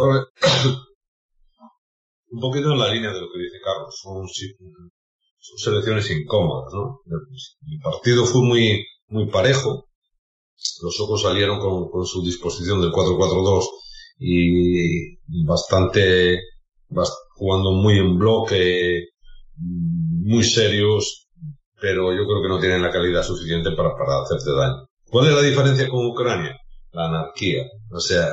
Un poquito en la línea de lo que dice Carlos. Son, son selecciones incómodas, ¿no? El partido fue muy, muy parejo. Los ojos salieron con, su disposición del 4-4-2 y bastante, jugando muy en bloque, muy serios, pero yo creo que no tienen la calidad suficiente para, para hacerte daño. ¿Cuál es la diferencia con Ucrania? La anarquía. O sea,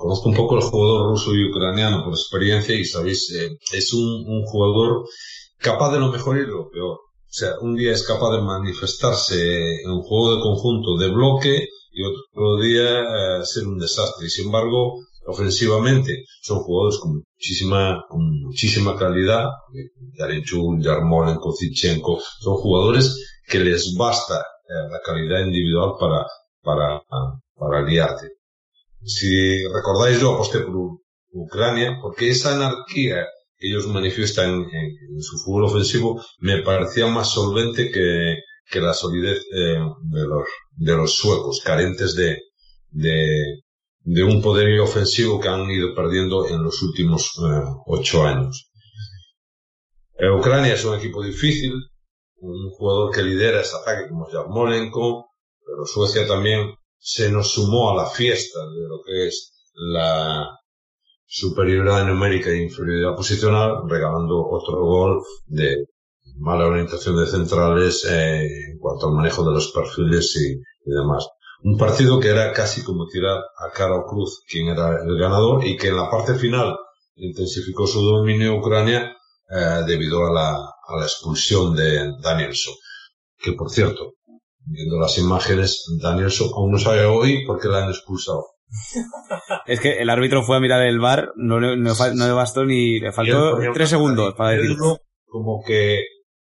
conozco un poco el jugador ruso y ucraniano por experiencia y sabéis, eh, es un, un, jugador capaz de lo mejor y lo peor. O sea, un día es capaz de manifestarse en un juego de conjunto de bloque y otro día eh, ser un desastre. Y sin embargo, ofensivamente son jugadores con muchísima, con muchísima calidad, Yarenchuk, Yarmolenko, Zichenko, son jugadores que les basta eh, la calidad individual para, para, para liarte. Si recordáis, yo aposté por Ucrania, porque esa anarquía que ellos manifiestan en, su fútbol ofensivo me parecía más solvente que, que la solidez eh, de, los, de los suecos, carentes de, de, un poderío ofensivo que han ido perdiendo en los últimos eh, ocho años. Eh, Ucrania es un equipo difícil, un jugador que lidera ese ataque como Yarmolenko, pero Suecia también se nos sumó a la fiesta de lo que es la superioridad numérica e inferioridad posicional, regalando otro gol de mala orientación de centrales eh, en cuanto al manejo de los perfiles y demás. Un partido que era casi como tirar a cara o cruz quien era el ganador y que en la parte final intensificó su dominio Ucrania eh, debido a la, a la expulsión de Danielson. Que por cierto, viendo las imágenes, Danielson aún no sabe hoy por qué la han expulsado. Es que el árbitro fue a mirar el bar, no le, no, le bastó ni le faltó tres segundos para decir. Como que,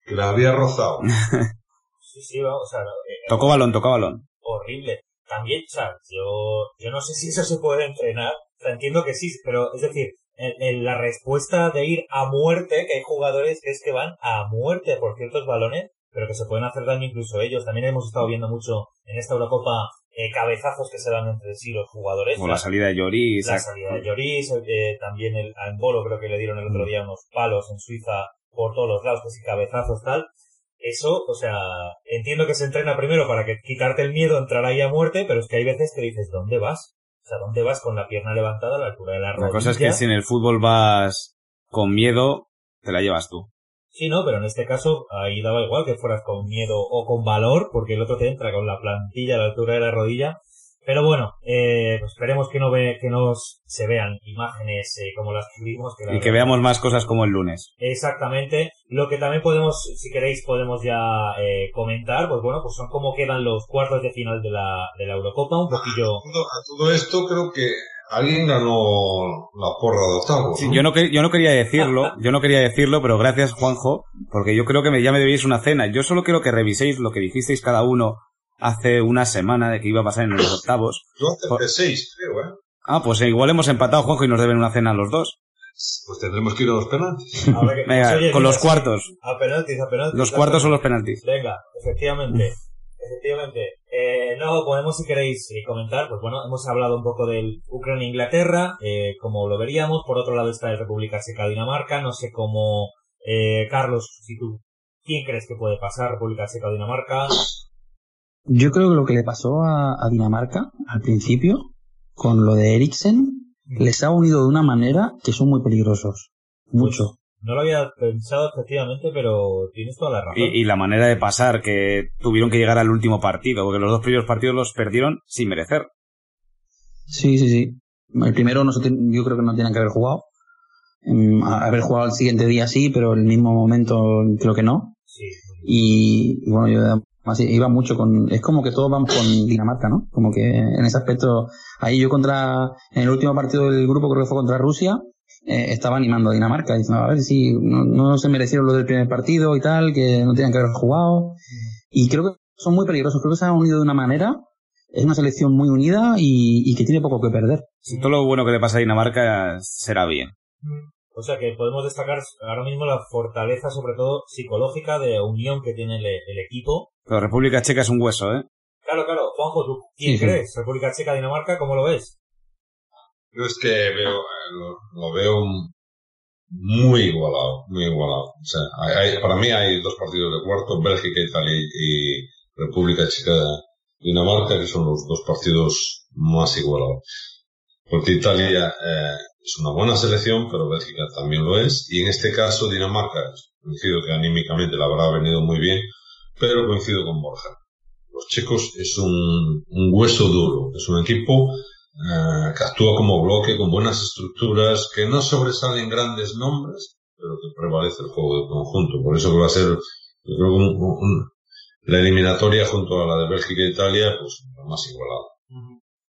que la había rozado. (laughs) sí, sí, vamos, a tocó balón, tocó balón horrible. También, Charles, yo, yo no sé si eso se puede entrenar. entiendo que sí, pero es decir, en, la respuesta de ir a muerte, que hay jugadores que es que van a muerte por ciertos balones, pero que se pueden hacer daño incluso ellos. También hemos estado viendo mucho en esta Eurocopa eh, cabezazos que se dan entre sí los jugadores. Como la, salida de Lloris. La salida de Lloris, eh, también el, al Bolo creo que le dieron el otro mm. día unos palos en Suiza por todos los lados, pues y cabezazos tal eso, o sea, entiendo que se entrena primero para que quitarte el miedo, entrar ahí a muerte, pero es que hay veces que dices, ¿dónde vas? O sea, ¿dónde vas con la pierna levantada a la altura de la rodilla? La cosa es que si en el fútbol vas con miedo, te la llevas tú. Sí, no, pero en este caso ahí daba igual que fueras con miedo o con valor, porque el otro te entra con la plantilla a la altura de la rodilla pero bueno, eh, pues esperemos que no ve, que no se vean imágenes eh, como las que vimos. y que veamos más cosas como el lunes. Exactamente. Lo que también podemos, si queréis, podemos ya eh, comentar, pues bueno, pues son cómo quedan los cuartos de final de la, de la Eurocopa, un poquillo. A todo, esto creo que alguien ganó la porra de octavos. yo, no yo no quería decirlo, (laughs) yo no quería decirlo, pero gracias Juanjo, porque yo creo que me, ya me debéis una cena. Yo solo quiero que reviséis lo que dijisteis cada uno hace una semana de que iba a pasar en los octavos. Yo hace seis, creo, ¿eh? Ah, pues igual hemos empatado, Juanjo, y nos deben una cena a los dos. Pues tendremos que ir a los penaltis. (laughs) Venga, con los cuartos. A penaltis, a penaltis. Los cuartos son los penaltis. Venga, efectivamente. efectivamente. Eh, no, podemos, si queréis, eh, comentar. Pues bueno, hemos hablado un poco del Ucrania-Inglaterra, eh, como lo veríamos. Por otro lado está el República Checa-Dinamarca. No sé cómo, eh, Carlos, si tú, ¿quién crees que puede pasar República Checa-Dinamarca? Yo creo que lo que le pasó a, Dinamarca al principio, con lo de Eriksen, les ha unido de una manera que son muy peligrosos. Mucho. No lo había pensado efectivamente, pero tienes toda la razón. Y, la manera de pasar, que tuvieron que llegar al último partido, porque los dos primeros partidos los perdieron sin merecer. Sí, sí, sí. El primero no yo creo que no tienen que haber jugado. Mm, haber jugado el siguiente día sí, pero el mismo momento creo que no. Sí. Y, y bueno, yo iba mucho con, es como que todos vamos con Dinamarca, ¿no? Como que en ese aspecto, ahí yo contra, en el último partido del grupo, creo que fue contra Rusia, eh, estaba animando a Dinamarca, diciendo, a ver si no, se merecieron lo del primer partido y tal, que no tenían que haber jugado. Y creo que son muy peligrosos, creo que se han unido de una manera, es una selección muy unida y, y que tiene poco que perder. Si todo lo bueno que le pasa a Dinamarca será bien. O sea que podemos destacar ahora mismo la fortaleza, sobre todo psicológica, de unión que tiene el, equipo. Pero República Checa es un hueso, ¿eh? Claro, claro. Juanjo, ¿tú quién crees? ¿República Checa, Dinamarca? ¿Cómo lo ves? Yo es que veo, lo, veo muy igualado, muy igualado. O sea, para mí hay dos partidos de cuarto, Bélgica, Italia y República Checa, Dinamarca, que son los dos partidos más igualados. Porque Italia eh, es una buena selección, pero Bélgica también lo es. Y en este caso, Dinamarca, coincido que anímicamente la habrá venido muy bien, pero coincido con Borja. Los checos es un, hueso duro, es un equipo eh, que actúa como bloque, con buenas estructuras, que no sobresalen grandes nombres, pero que prevalece el juego de conjunto. Por eso que va a ser, yo creo la eliminatoria junto a la de Bélgica e Italia, pues la más igualada.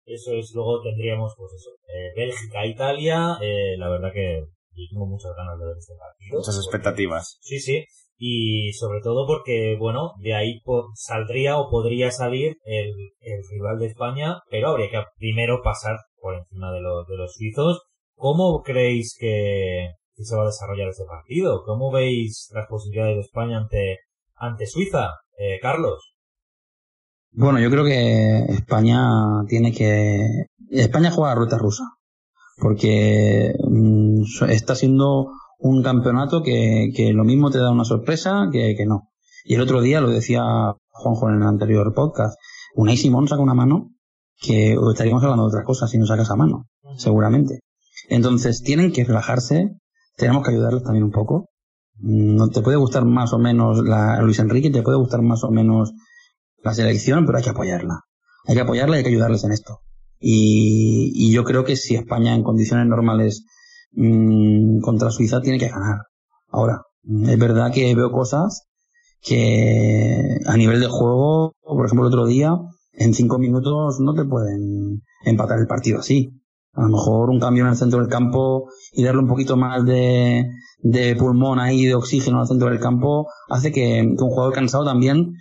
Eso es, luego tendríamos, pues eso, eh, Bélgica, Italia, eh, la verdad que yo tengo muchas ganas de ver este partido. Muchas expectativas. Sí, sí. Y sobre todo porque, bueno, de ahí saldría o podría salir el, el, rival de España, pero habría que primero pasar por encima de los, de los suizos. ¿Cómo creéis que, se va a desarrollar ese partido? ¿Cómo veis las posibilidades de España ante, ante Suiza? Eh, Carlos. Bueno, yo creo que España tiene que... España juega a ruta rusa, porque mm, está siendo un campeonato que, que lo mismo te da una sorpresa que, que no. Y el otro día lo decía Juanjo en el anterior podcast, Unai Simón saca una mano que estaríamos hablando de otras cosas si no sacas a mano, seguramente. Entonces tienen que relajarse, tenemos que ayudarles también un poco. Mm, no te puede gustar más o menos la Luis Enrique, te puede gustar más o menos la selección, pero hay que apoyarla. Hay que apoyarla y hay que ayudarles en esto. Y, y yo creo que si España en condiciones normales mmm, contra Suiza tiene que ganar. Ahora, es verdad que veo cosas que a nivel de juego, por ejemplo el otro día, en cinco minutos no te pueden empatar el partido así. A lo mejor un cambio en el centro del campo y darle un poquito más de, pulmón ahí, de oxígeno al centro del campo, hace que, que un jugador cansado también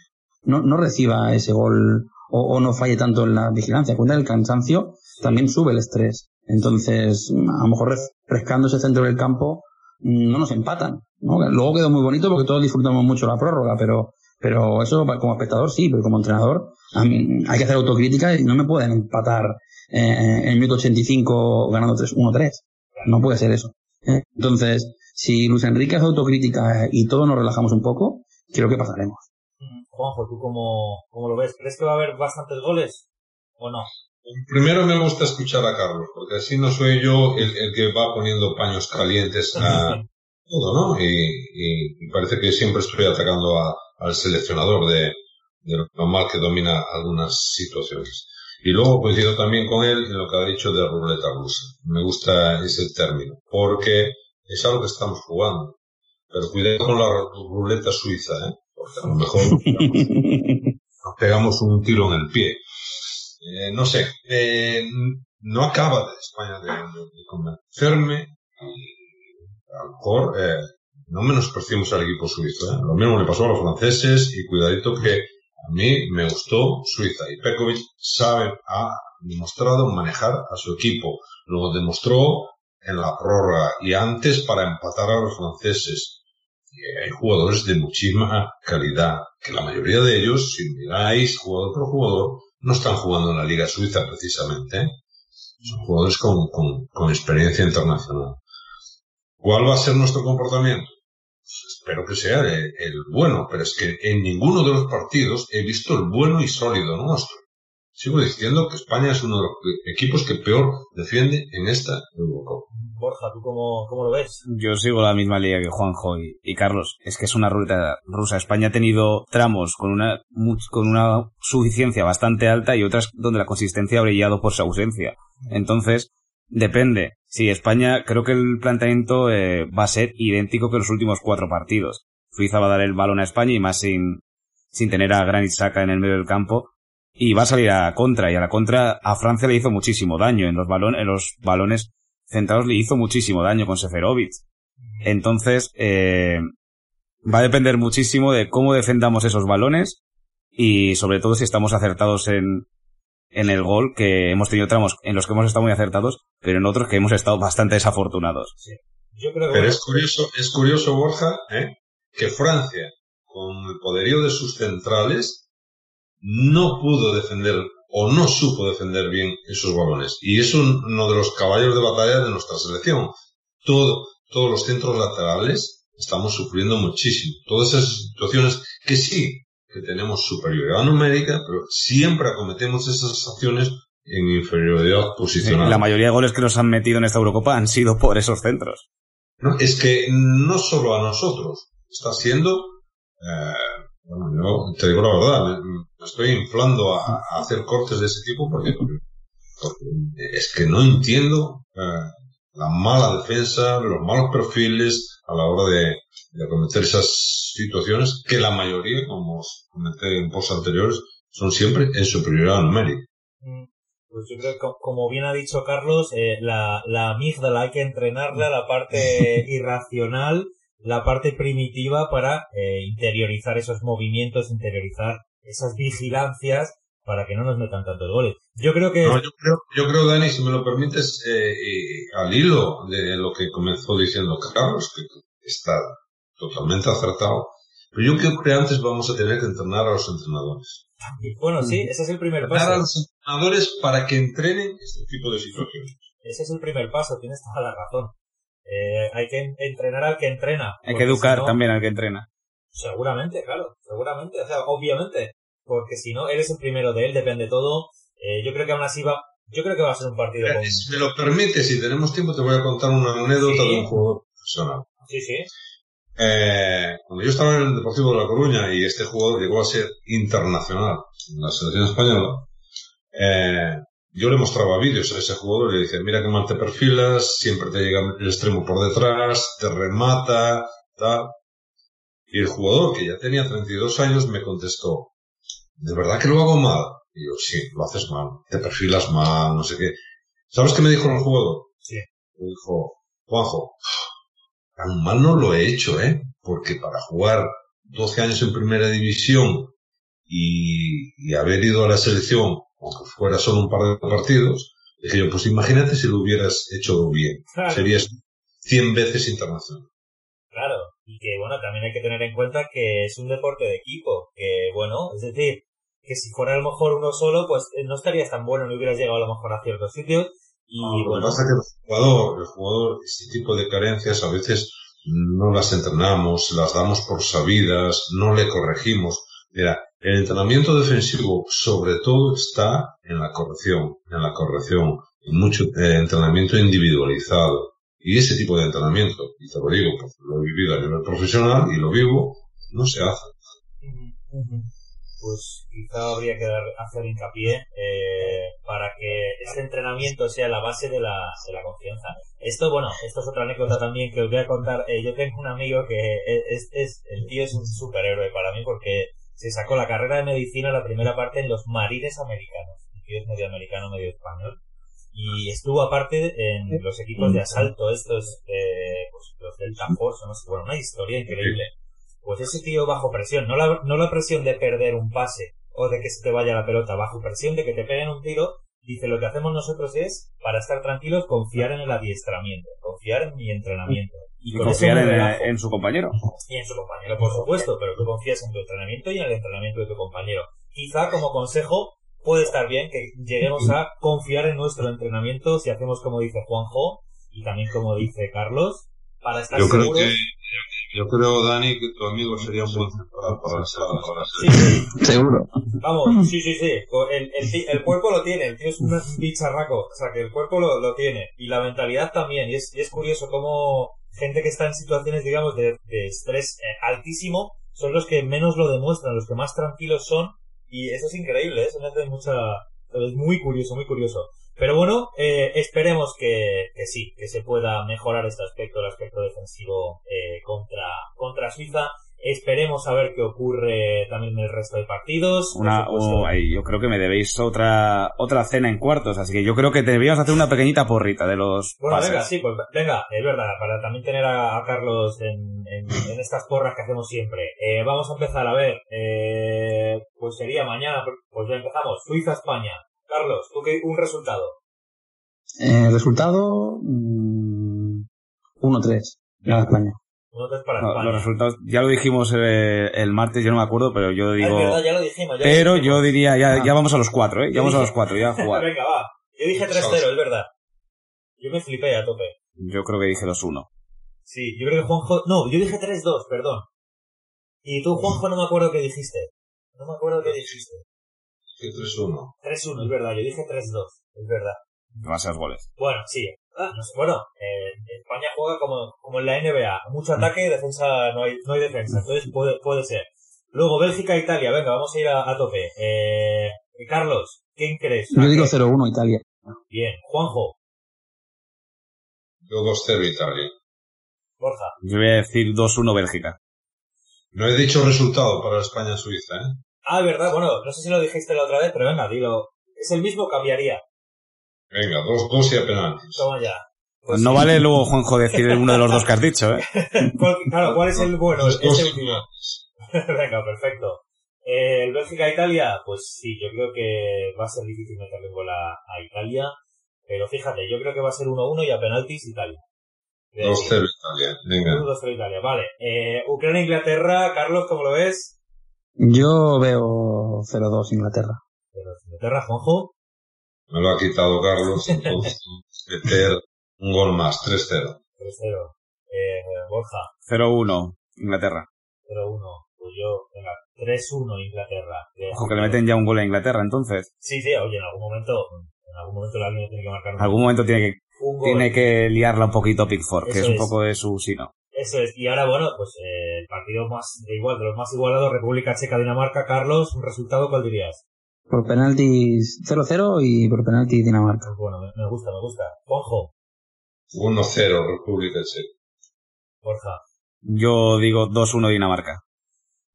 no, no reciba ese gol o, o, no falle tanto en la vigilancia. Cuenta el cansancio también sube el estrés. Entonces, a lo mejor refrescando ese centro del campo, mm, no nos empatan. Luego quedó muy bonito porque todos disfrutamos mucho la prórroga, pero, pero eso como espectador sí, pero como entrenador a mí, hay que hacer autocrítica y no me pueden empatar eh, en el minuto 85 ganando 1-3. No puede ser eso. ¿eh? Entonces, si Luis Enrique hace autocrítica y todos nos relajamos un poco, creo que pasaremos. Juanjo, ¿tú cómo, cómo lo ves? ¿Crees que va a haber bastantes goles o no? Primero me gusta escuchar a Carlos, porque así no soy yo el, el que va poniendo paños calientes a (laughs) todo, ¿no? Y, y, parece que siempre estoy atacando a, al seleccionador de, de lo mal que domina algunas situaciones. Y luego coincido también con él en lo que ha dicho de ruleta rusa. Me gusta ese término, porque es algo que estamos jugando. Pero cuidado con la ruleta suiza, ¿eh? Porque a lo mejor (laughs) nos pegamos un tiro en el pie. Eh, no sé, eh, no acaba de España de, de convencerme y a lo mejor eh, no menospreciamos al equipo suizo. ¿eh? Lo mismo le pasó a los franceses y cuidadito que a mí me gustó Suiza y Pekovic sabe, ha demostrado manejar a su equipo. Lo demostró en la prórroga y antes para empatar a los franceses. Y hay jugadores de muchísima calidad, que la mayoría de ellos, si miráis jugador por jugador, no están jugando en la Liga Suiza precisamente. Son jugadores con, con, experiencia internacional. ¿Cuál va a ser nuestro comportamiento? Pues espero que sea el, bueno, pero es que en ninguno de los partidos he visto el bueno y sólido nuestro. Sigo diciendo que España es uno de los equipos que peor defiende en esta Eurocopa. Borja, ¿tú cómo, cómo, lo ves? Yo sigo la misma liga que Juanjo y, y, Carlos. Es que es una ruleta rusa. España ha tenido tramos con una, con una suficiencia bastante alta y otras donde la consistencia ha brillado por su ausencia. Entonces, depende. Sí, España, creo que el planteamiento eh, va a ser idéntico que los últimos cuatro partidos. Suiza va a dar el balón a España y más sin, sin tener a Granit Xhaka en el medio del campo y va a salir a contra y a la contra a Francia le hizo muchísimo daño. En los balones en los balones centrados le hizo muchísimo daño con Seferovic. Entonces eh, va a depender muchísimo de cómo defendamos esos balones y sobre todo si estamos acertados en en el gol que hemos tenido tramos en los que hemos estado muy acertados pero en otros que hemos estado bastante desafortunados. Sí. Yo creo que pero es curioso es curioso Borja ¿eh? que Francia con el poderío de sus centrales no pudo defender o no supo defender bien esos balones. Y es uno de los caballos de batalla de nuestra selección. Todo, todos los centros laterales estamos sufriendo muchísimo. Todas esas situaciones que sí, que tenemos superioridad numérica, pero siempre acometemos esas acciones en inferioridad posicional. La mayoría de goles que nos han metido en esta Eurocopa han sido por esos centros. No, es que no solo a nosotros, está siendo eh, bueno, yo te digo la verdad, me, estoy inflando a, a, hacer cortes de ese tipo porque, porque, porque es que no entiendo eh, la mala defensa, los malos perfiles a la hora de, de cometer esas situaciones que la mayoría, como os comenté en posts anteriores, son siempre en superioridad numérica. Pues yo creo que, como bien ha dicho Carlos, eh, la, la amígdala hay que entrenarla, la parte (laughs) irracional, la parte primitiva para eh, interiorizar esos movimientos, interiorizar esas vigilancias para que no nos metan tantos goles. Yo creo que... No, yo, creo, yo creo, Dani, si me lo permites, eh, eh, al hilo de lo que comenzó diciendo Carlos, que está totalmente acertado, pero yo creo que antes vamos a tener que entrenar a los entrenadores. Bueno, sí, ese es el primer paso. Entrenar a los entrenadores para que entrenen este tipo de situaciones. Ese es el primer paso, tienes toda la razón. Eh, hay que entrenar al que entrena. Hay que educar también al que entrena. Seguramente, claro, seguramente, o sea, obviamente, porque si no, eres el primero de él, depende todo. Eh, yo creo que aún así va, yo creo que va a ser un partido con... Si me lo permite, si tenemos tiempo, te voy a contar una anécdota de un jugador profesional. Sí, sí. Eh, cuando yo estaba en el Deportivo de La Coruña y este jugador llegó a ser internacional en la selección española, eh, yo le mostraba vídeos a ese jugador y le decía, mira qué mal te perfilas, siempre te llega el extremo por detrás, te remata, tal. Y el jugador, que ya tenía 32 años, me contestó, ¿de verdad que lo hago mal? Y yo, sí, lo haces mal, te perfilas mal, no sé qué. ¿Sabes qué me dijo el jugador? Sí. Me dijo, Juanjo, tan mal no lo he hecho, ¿eh? Porque para jugar 12 años en primera división y, y haber ido a la selección, aunque fuera solo un par de partidos, dije yo, pues imagínate si lo hubieras hecho bien. Claro. Serías 100 veces internacional. Claro, y que bueno, también hay que tener en cuenta que es un deporte de equipo, que bueno, es decir, que si fuera a lo mejor uno solo, pues eh, no estarías tan bueno, no hubieras llegado a lo mejor a ciertos sitios. Y lo bueno, que pasa es que el jugador, el jugador, ese tipo de carencias a veces no las entrenamos, las damos por sabidas, no le corregimos. Mira, el entrenamiento defensivo sobre todo está en la corrección, en la corrección, en mucho eh, entrenamiento individualizado. Y ese tipo de entrenamiento, y te lo digo, porque lo he vivido a nivel profesional y lo vivo, no se hace. Pues quizá habría que hacer hincapié eh, para que ese entrenamiento sea la base de la, confianza. Esto, bueno, esto es otra anécdota también que os voy a contar. Eh, yo tengo un amigo que es, es, el tío es un superhéroe para mí porque se sacó la carrera de medicina la primera parte en los marines americanos. Tío es medio americano, medio español. Y estuvo aparte en los equipos de asalto, estos, eh, pues los Delta Force, no sé, bueno, una historia increíble. Pues ese tío bajo presión, no la, no la presión de perder un pase o de que se te vaya la pelota, bajo presión de que te peguen un tiro, dice lo que hacemos nosotros es, para estar tranquilos, confiar en el adiestramiento, confiar en mi entrenamiento. Y, confiar en, su compañero. Y en su compañero, por supuesto, pero tú confías en tu entrenamiento y en el entrenamiento de tu compañero. Quizá como consejo puede estar bien que lleguemos a confiar en nuestro entrenamiento si hacemos como dice Juanjo y también como dice Carlos, para estar Yo creo seguros. que, yo creo, Dani, que tu amigo sería un buen para, para, para, para Sí, sí, Seguro. vamos, sí, sí, sí. El, el, el cuerpo lo tiene, el tío es un bicharraco, o sea que el cuerpo lo, lo tiene y la mentalidad también. Y es, y es curioso cómo gente que está en situaciones, digamos, de, estrés eh, altísimo son los que menos lo demuestran, los que más tranquilos son y eso es increíble, ¿eh? eso me hace mucha... Es muy curioso, muy curioso. Pero bueno, eh, esperemos que, que sí, que se pueda mejorar este aspecto, el aspecto defensivo eh, contra, contra Suiza. Esperemos a ver qué ocurre también en el resto de partidos. Por Una, supuesto. oh, yo creo que me debéis otra otra cena en cuartos, así que yo creo que deberíamos hacer una pequeñita porrita de los Bueno, pases. venga, sí, pues venga, es verdad, para también tener a, a Carlos en, en, en estas porras que hacemos siempre. Eh, vamos a empezar, a ver, eh, pues sería mañana, pues ya empezamos, Suiza-España. Carlos, tú qué, un resultado. Eh, resultado mm, 1-3. Gana España. Para No, España. los resultados, ya lo dijimos eh, el martes, yo no me acuerdo, pero yo Ah, digo... es verdad, ya lo dijimos. ya pero lo yo dijimos. diría, ya, ya vamos a los cuatro, ¿eh? Ya Yo vamos a los cuatro, ya a jugar. (laughs) Venga, va. Yo dije 3-0, es verdad. Yo me flipé a tope. Yo creo que dije 2-1. Sí, yo creo que Juanjo... No, yo dije 3-2, perdón. Y tú, Juanjo, no me acuerdo qué dijiste. No me acuerdo qué dijiste. que 3-1. 3-1, es verdad, yo dije 3-2, es verdad. Demasiados goles. Bueno, sí. Ah, no sé, bueno, eh, España juega como, como en la NBA. Mucho ataque, defensa, no hay, no hay defensa. Entonces puede, puede ser. Luego, Bélgica, Italia. Venga, vamos a ir a, a tope. Eh, Carlos, ¿quién crees? Yo ¿A digo qué? 0-1 Italia. Bien. Juanjo, Yo 2-0 Italia. Borja. Yo voy a decir 2-1 Bélgica. No he dicho resultado para España-Suiza, ¿eh? Ah, verdad, bueno, no sé si lo dijiste la otra vez, pero venga, dilo. Es el mismo, cambiaría. Venga, dos, dos y a penaltis. Toma ya. Pues no vale luego, Juanjo, decir uno de los dos que has dicho, ¿eh? (laughs) claro, ¿cuál es el bueno? Dos, dos penaltis. (laughs) Venga, perfecto. Eh, el Bélgica-Italia, pues sí, yo creo que va a ser difícil meterle gol a, a Italia. Pero fíjate, yo creo que va a ser 1-1 y a penaltis Italia. De- 2-0 Italia. Venga. 1-2 Italia, vale. Eh, Ucrania-Inglaterra, Carlos, ¿cómo lo ves? Yo veo 0-2 Inglaterra. Pero Inglaterra, Juanjo. Me lo ha quitado Carlos. (laughs) Entonces, meter un gol más. 3-0. 3-0. Eh, Borja, 0-1, Inglaterra. 0-1. Pues yo, venga, 3-1 Inglaterra. Ojo, que le meten ya un gol a Inglaterra, entonces. Sí, sí, oye, en algún momento, en algún momento la línea tiene que marcar un, En algún momento tiene que, tiene que liarla un poquito Pickford, que es un poco de su sino. Eso es. Y ahora, bueno, pues eh, el partido más de igual, de los más igualados, República Checa-Dinamarca. Carlos, un resultado, ¿cuál dirías? Por penaltis 0-0 y por penaltis Dinamarca. Pues bueno, me, gusta, me gusta. Juanjo, 1-0 República Checa. Borja, Yo digo 2-1 Dinamarca.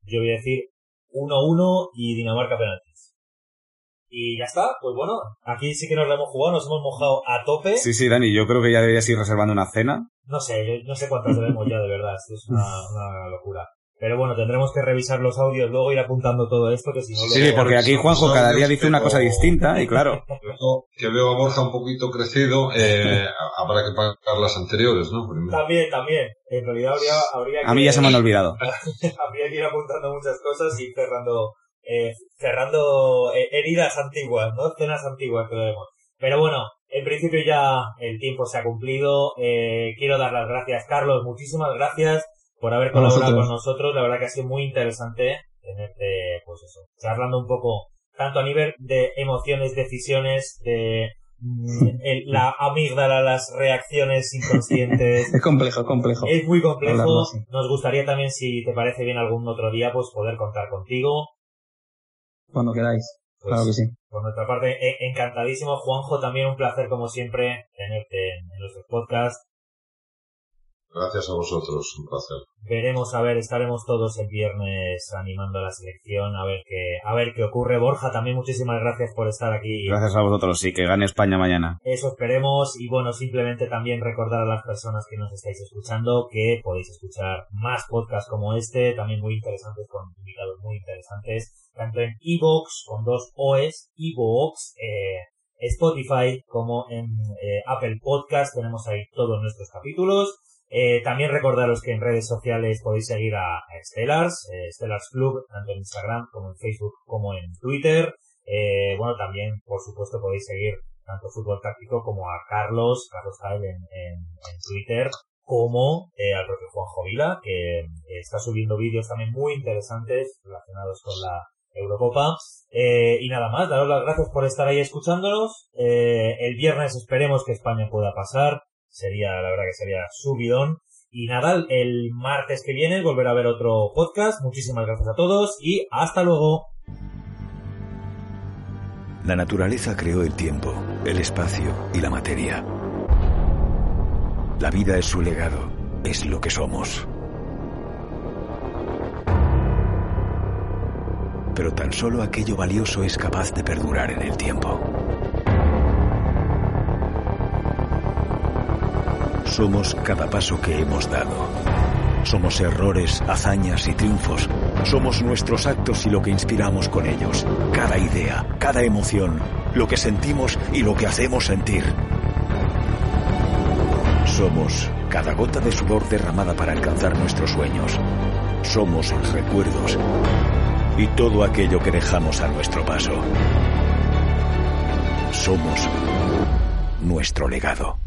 yo voy a decir 1-1 y Dinamarca penaltis. Y ya está, pues bueno, aquí sí que nos la hemos jugado, nos hemos mojado a tope. Sí, sí, Dani, yo creo que ya deberías ir reservando una cena. No sé, yo no sé cuántas debemos ya, de verdad, esto es una, una locura. Pero bueno, tendremos que revisar los audios, luego ir apuntando todo esto, que si no Sí, Sí, porque aquí Juanjo cada día dice una cosa distinta y claro. Que veo a Borja un poquito crecido. Eh, habrá que pagar las anteriores, ¿no? Primero. También, también. En realidad habría, habría que... A mí ya se me han olvidado. (laughs) habría que ir apuntando muchas cosas y cerrando, eh, cerrando eh, heridas antiguas, ¿no? Cenas antiguas que debemos. Pero bueno, en principio ya el tiempo se ha cumplido. Eh, quiero dar las gracias, Carlos. Muchísimas gracias por haber colaborado con nosotros. La verdad que ha sido muy interesante tenerte, pues eso, charlando un poco, tanto a nivel de emociones, decisiones, de mm, el- la (laughs) amígdala, las reacciones inconscientes, Es complejo, complejo. es muy complejo. Hablarlo. Nos gustaría también, si te parece bien algún otro día, pues poder contar contigo. Cuando queráis. Pues, Claro que sí. Por nuestra parte, e- encantadísimo. Juanjo, también un placer, como siempre, tenerte en, en nuestros podcasts. Gracias a vosotros, un placer. Veremos, a ver, estaremos todos el viernes animando a la selección, a ver qué, a ver qué ocurre. Borja, también muchísimas gracias por estar aquí. Gracias a vosotros, sí, que gane España mañana. Eso esperemos y bueno, simplemente también recordar a las personas que nos estáis escuchando que podéis escuchar más podcasts como este, también muy interesantes con invitados muy interesantes, tanto en Evox con dos O's, Evox, eh, Spotify como en eh, Apple Podcast, tenemos ahí todos nuestros capítulos. Eh, también recordaros que en redes sociales podéis seguir a, Stellars, eh, Stellars Club, tanto en Instagram como en Facebook como en Twitter. Eh, bueno, también, por supuesto, podéis seguir tanto Fútbol Táctico como a Carlos, Carlos Jael en, en, en Twitter, como eh, al propio Juanjo Vila, que eh, está subiendo vídeos también muy interesantes relacionados con la Eurocopa. Eh, y nada más, daros las gracias por estar ahí escuchándonos. Eh, el viernes esperemos que España pueda pasar. Sería, la verdad que sería subidón. Y nada, el martes que viene volverá a ver otro podcast. Muchísimas gracias a todos y hasta luego. La naturaleza creó el tiempo, el espacio y la materia. La vida es su legado, es lo que somos. Pero tan solo aquello valioso es capaz de perdurar en el tiempo. Somos cada paso que hemos dado. Somos errores, hazañas y triunfos. Somos nuestros actos y lo que inspiramos con ellos. Cada idea, cada emoción, lo que sentimos y lo que hacemos sentir. Somos cada gota de sudor derramada para alcanzar nuestros sueños. Somos recuerdos y todo aquello que dejamos a nuestro paso. Somos nuestro legado.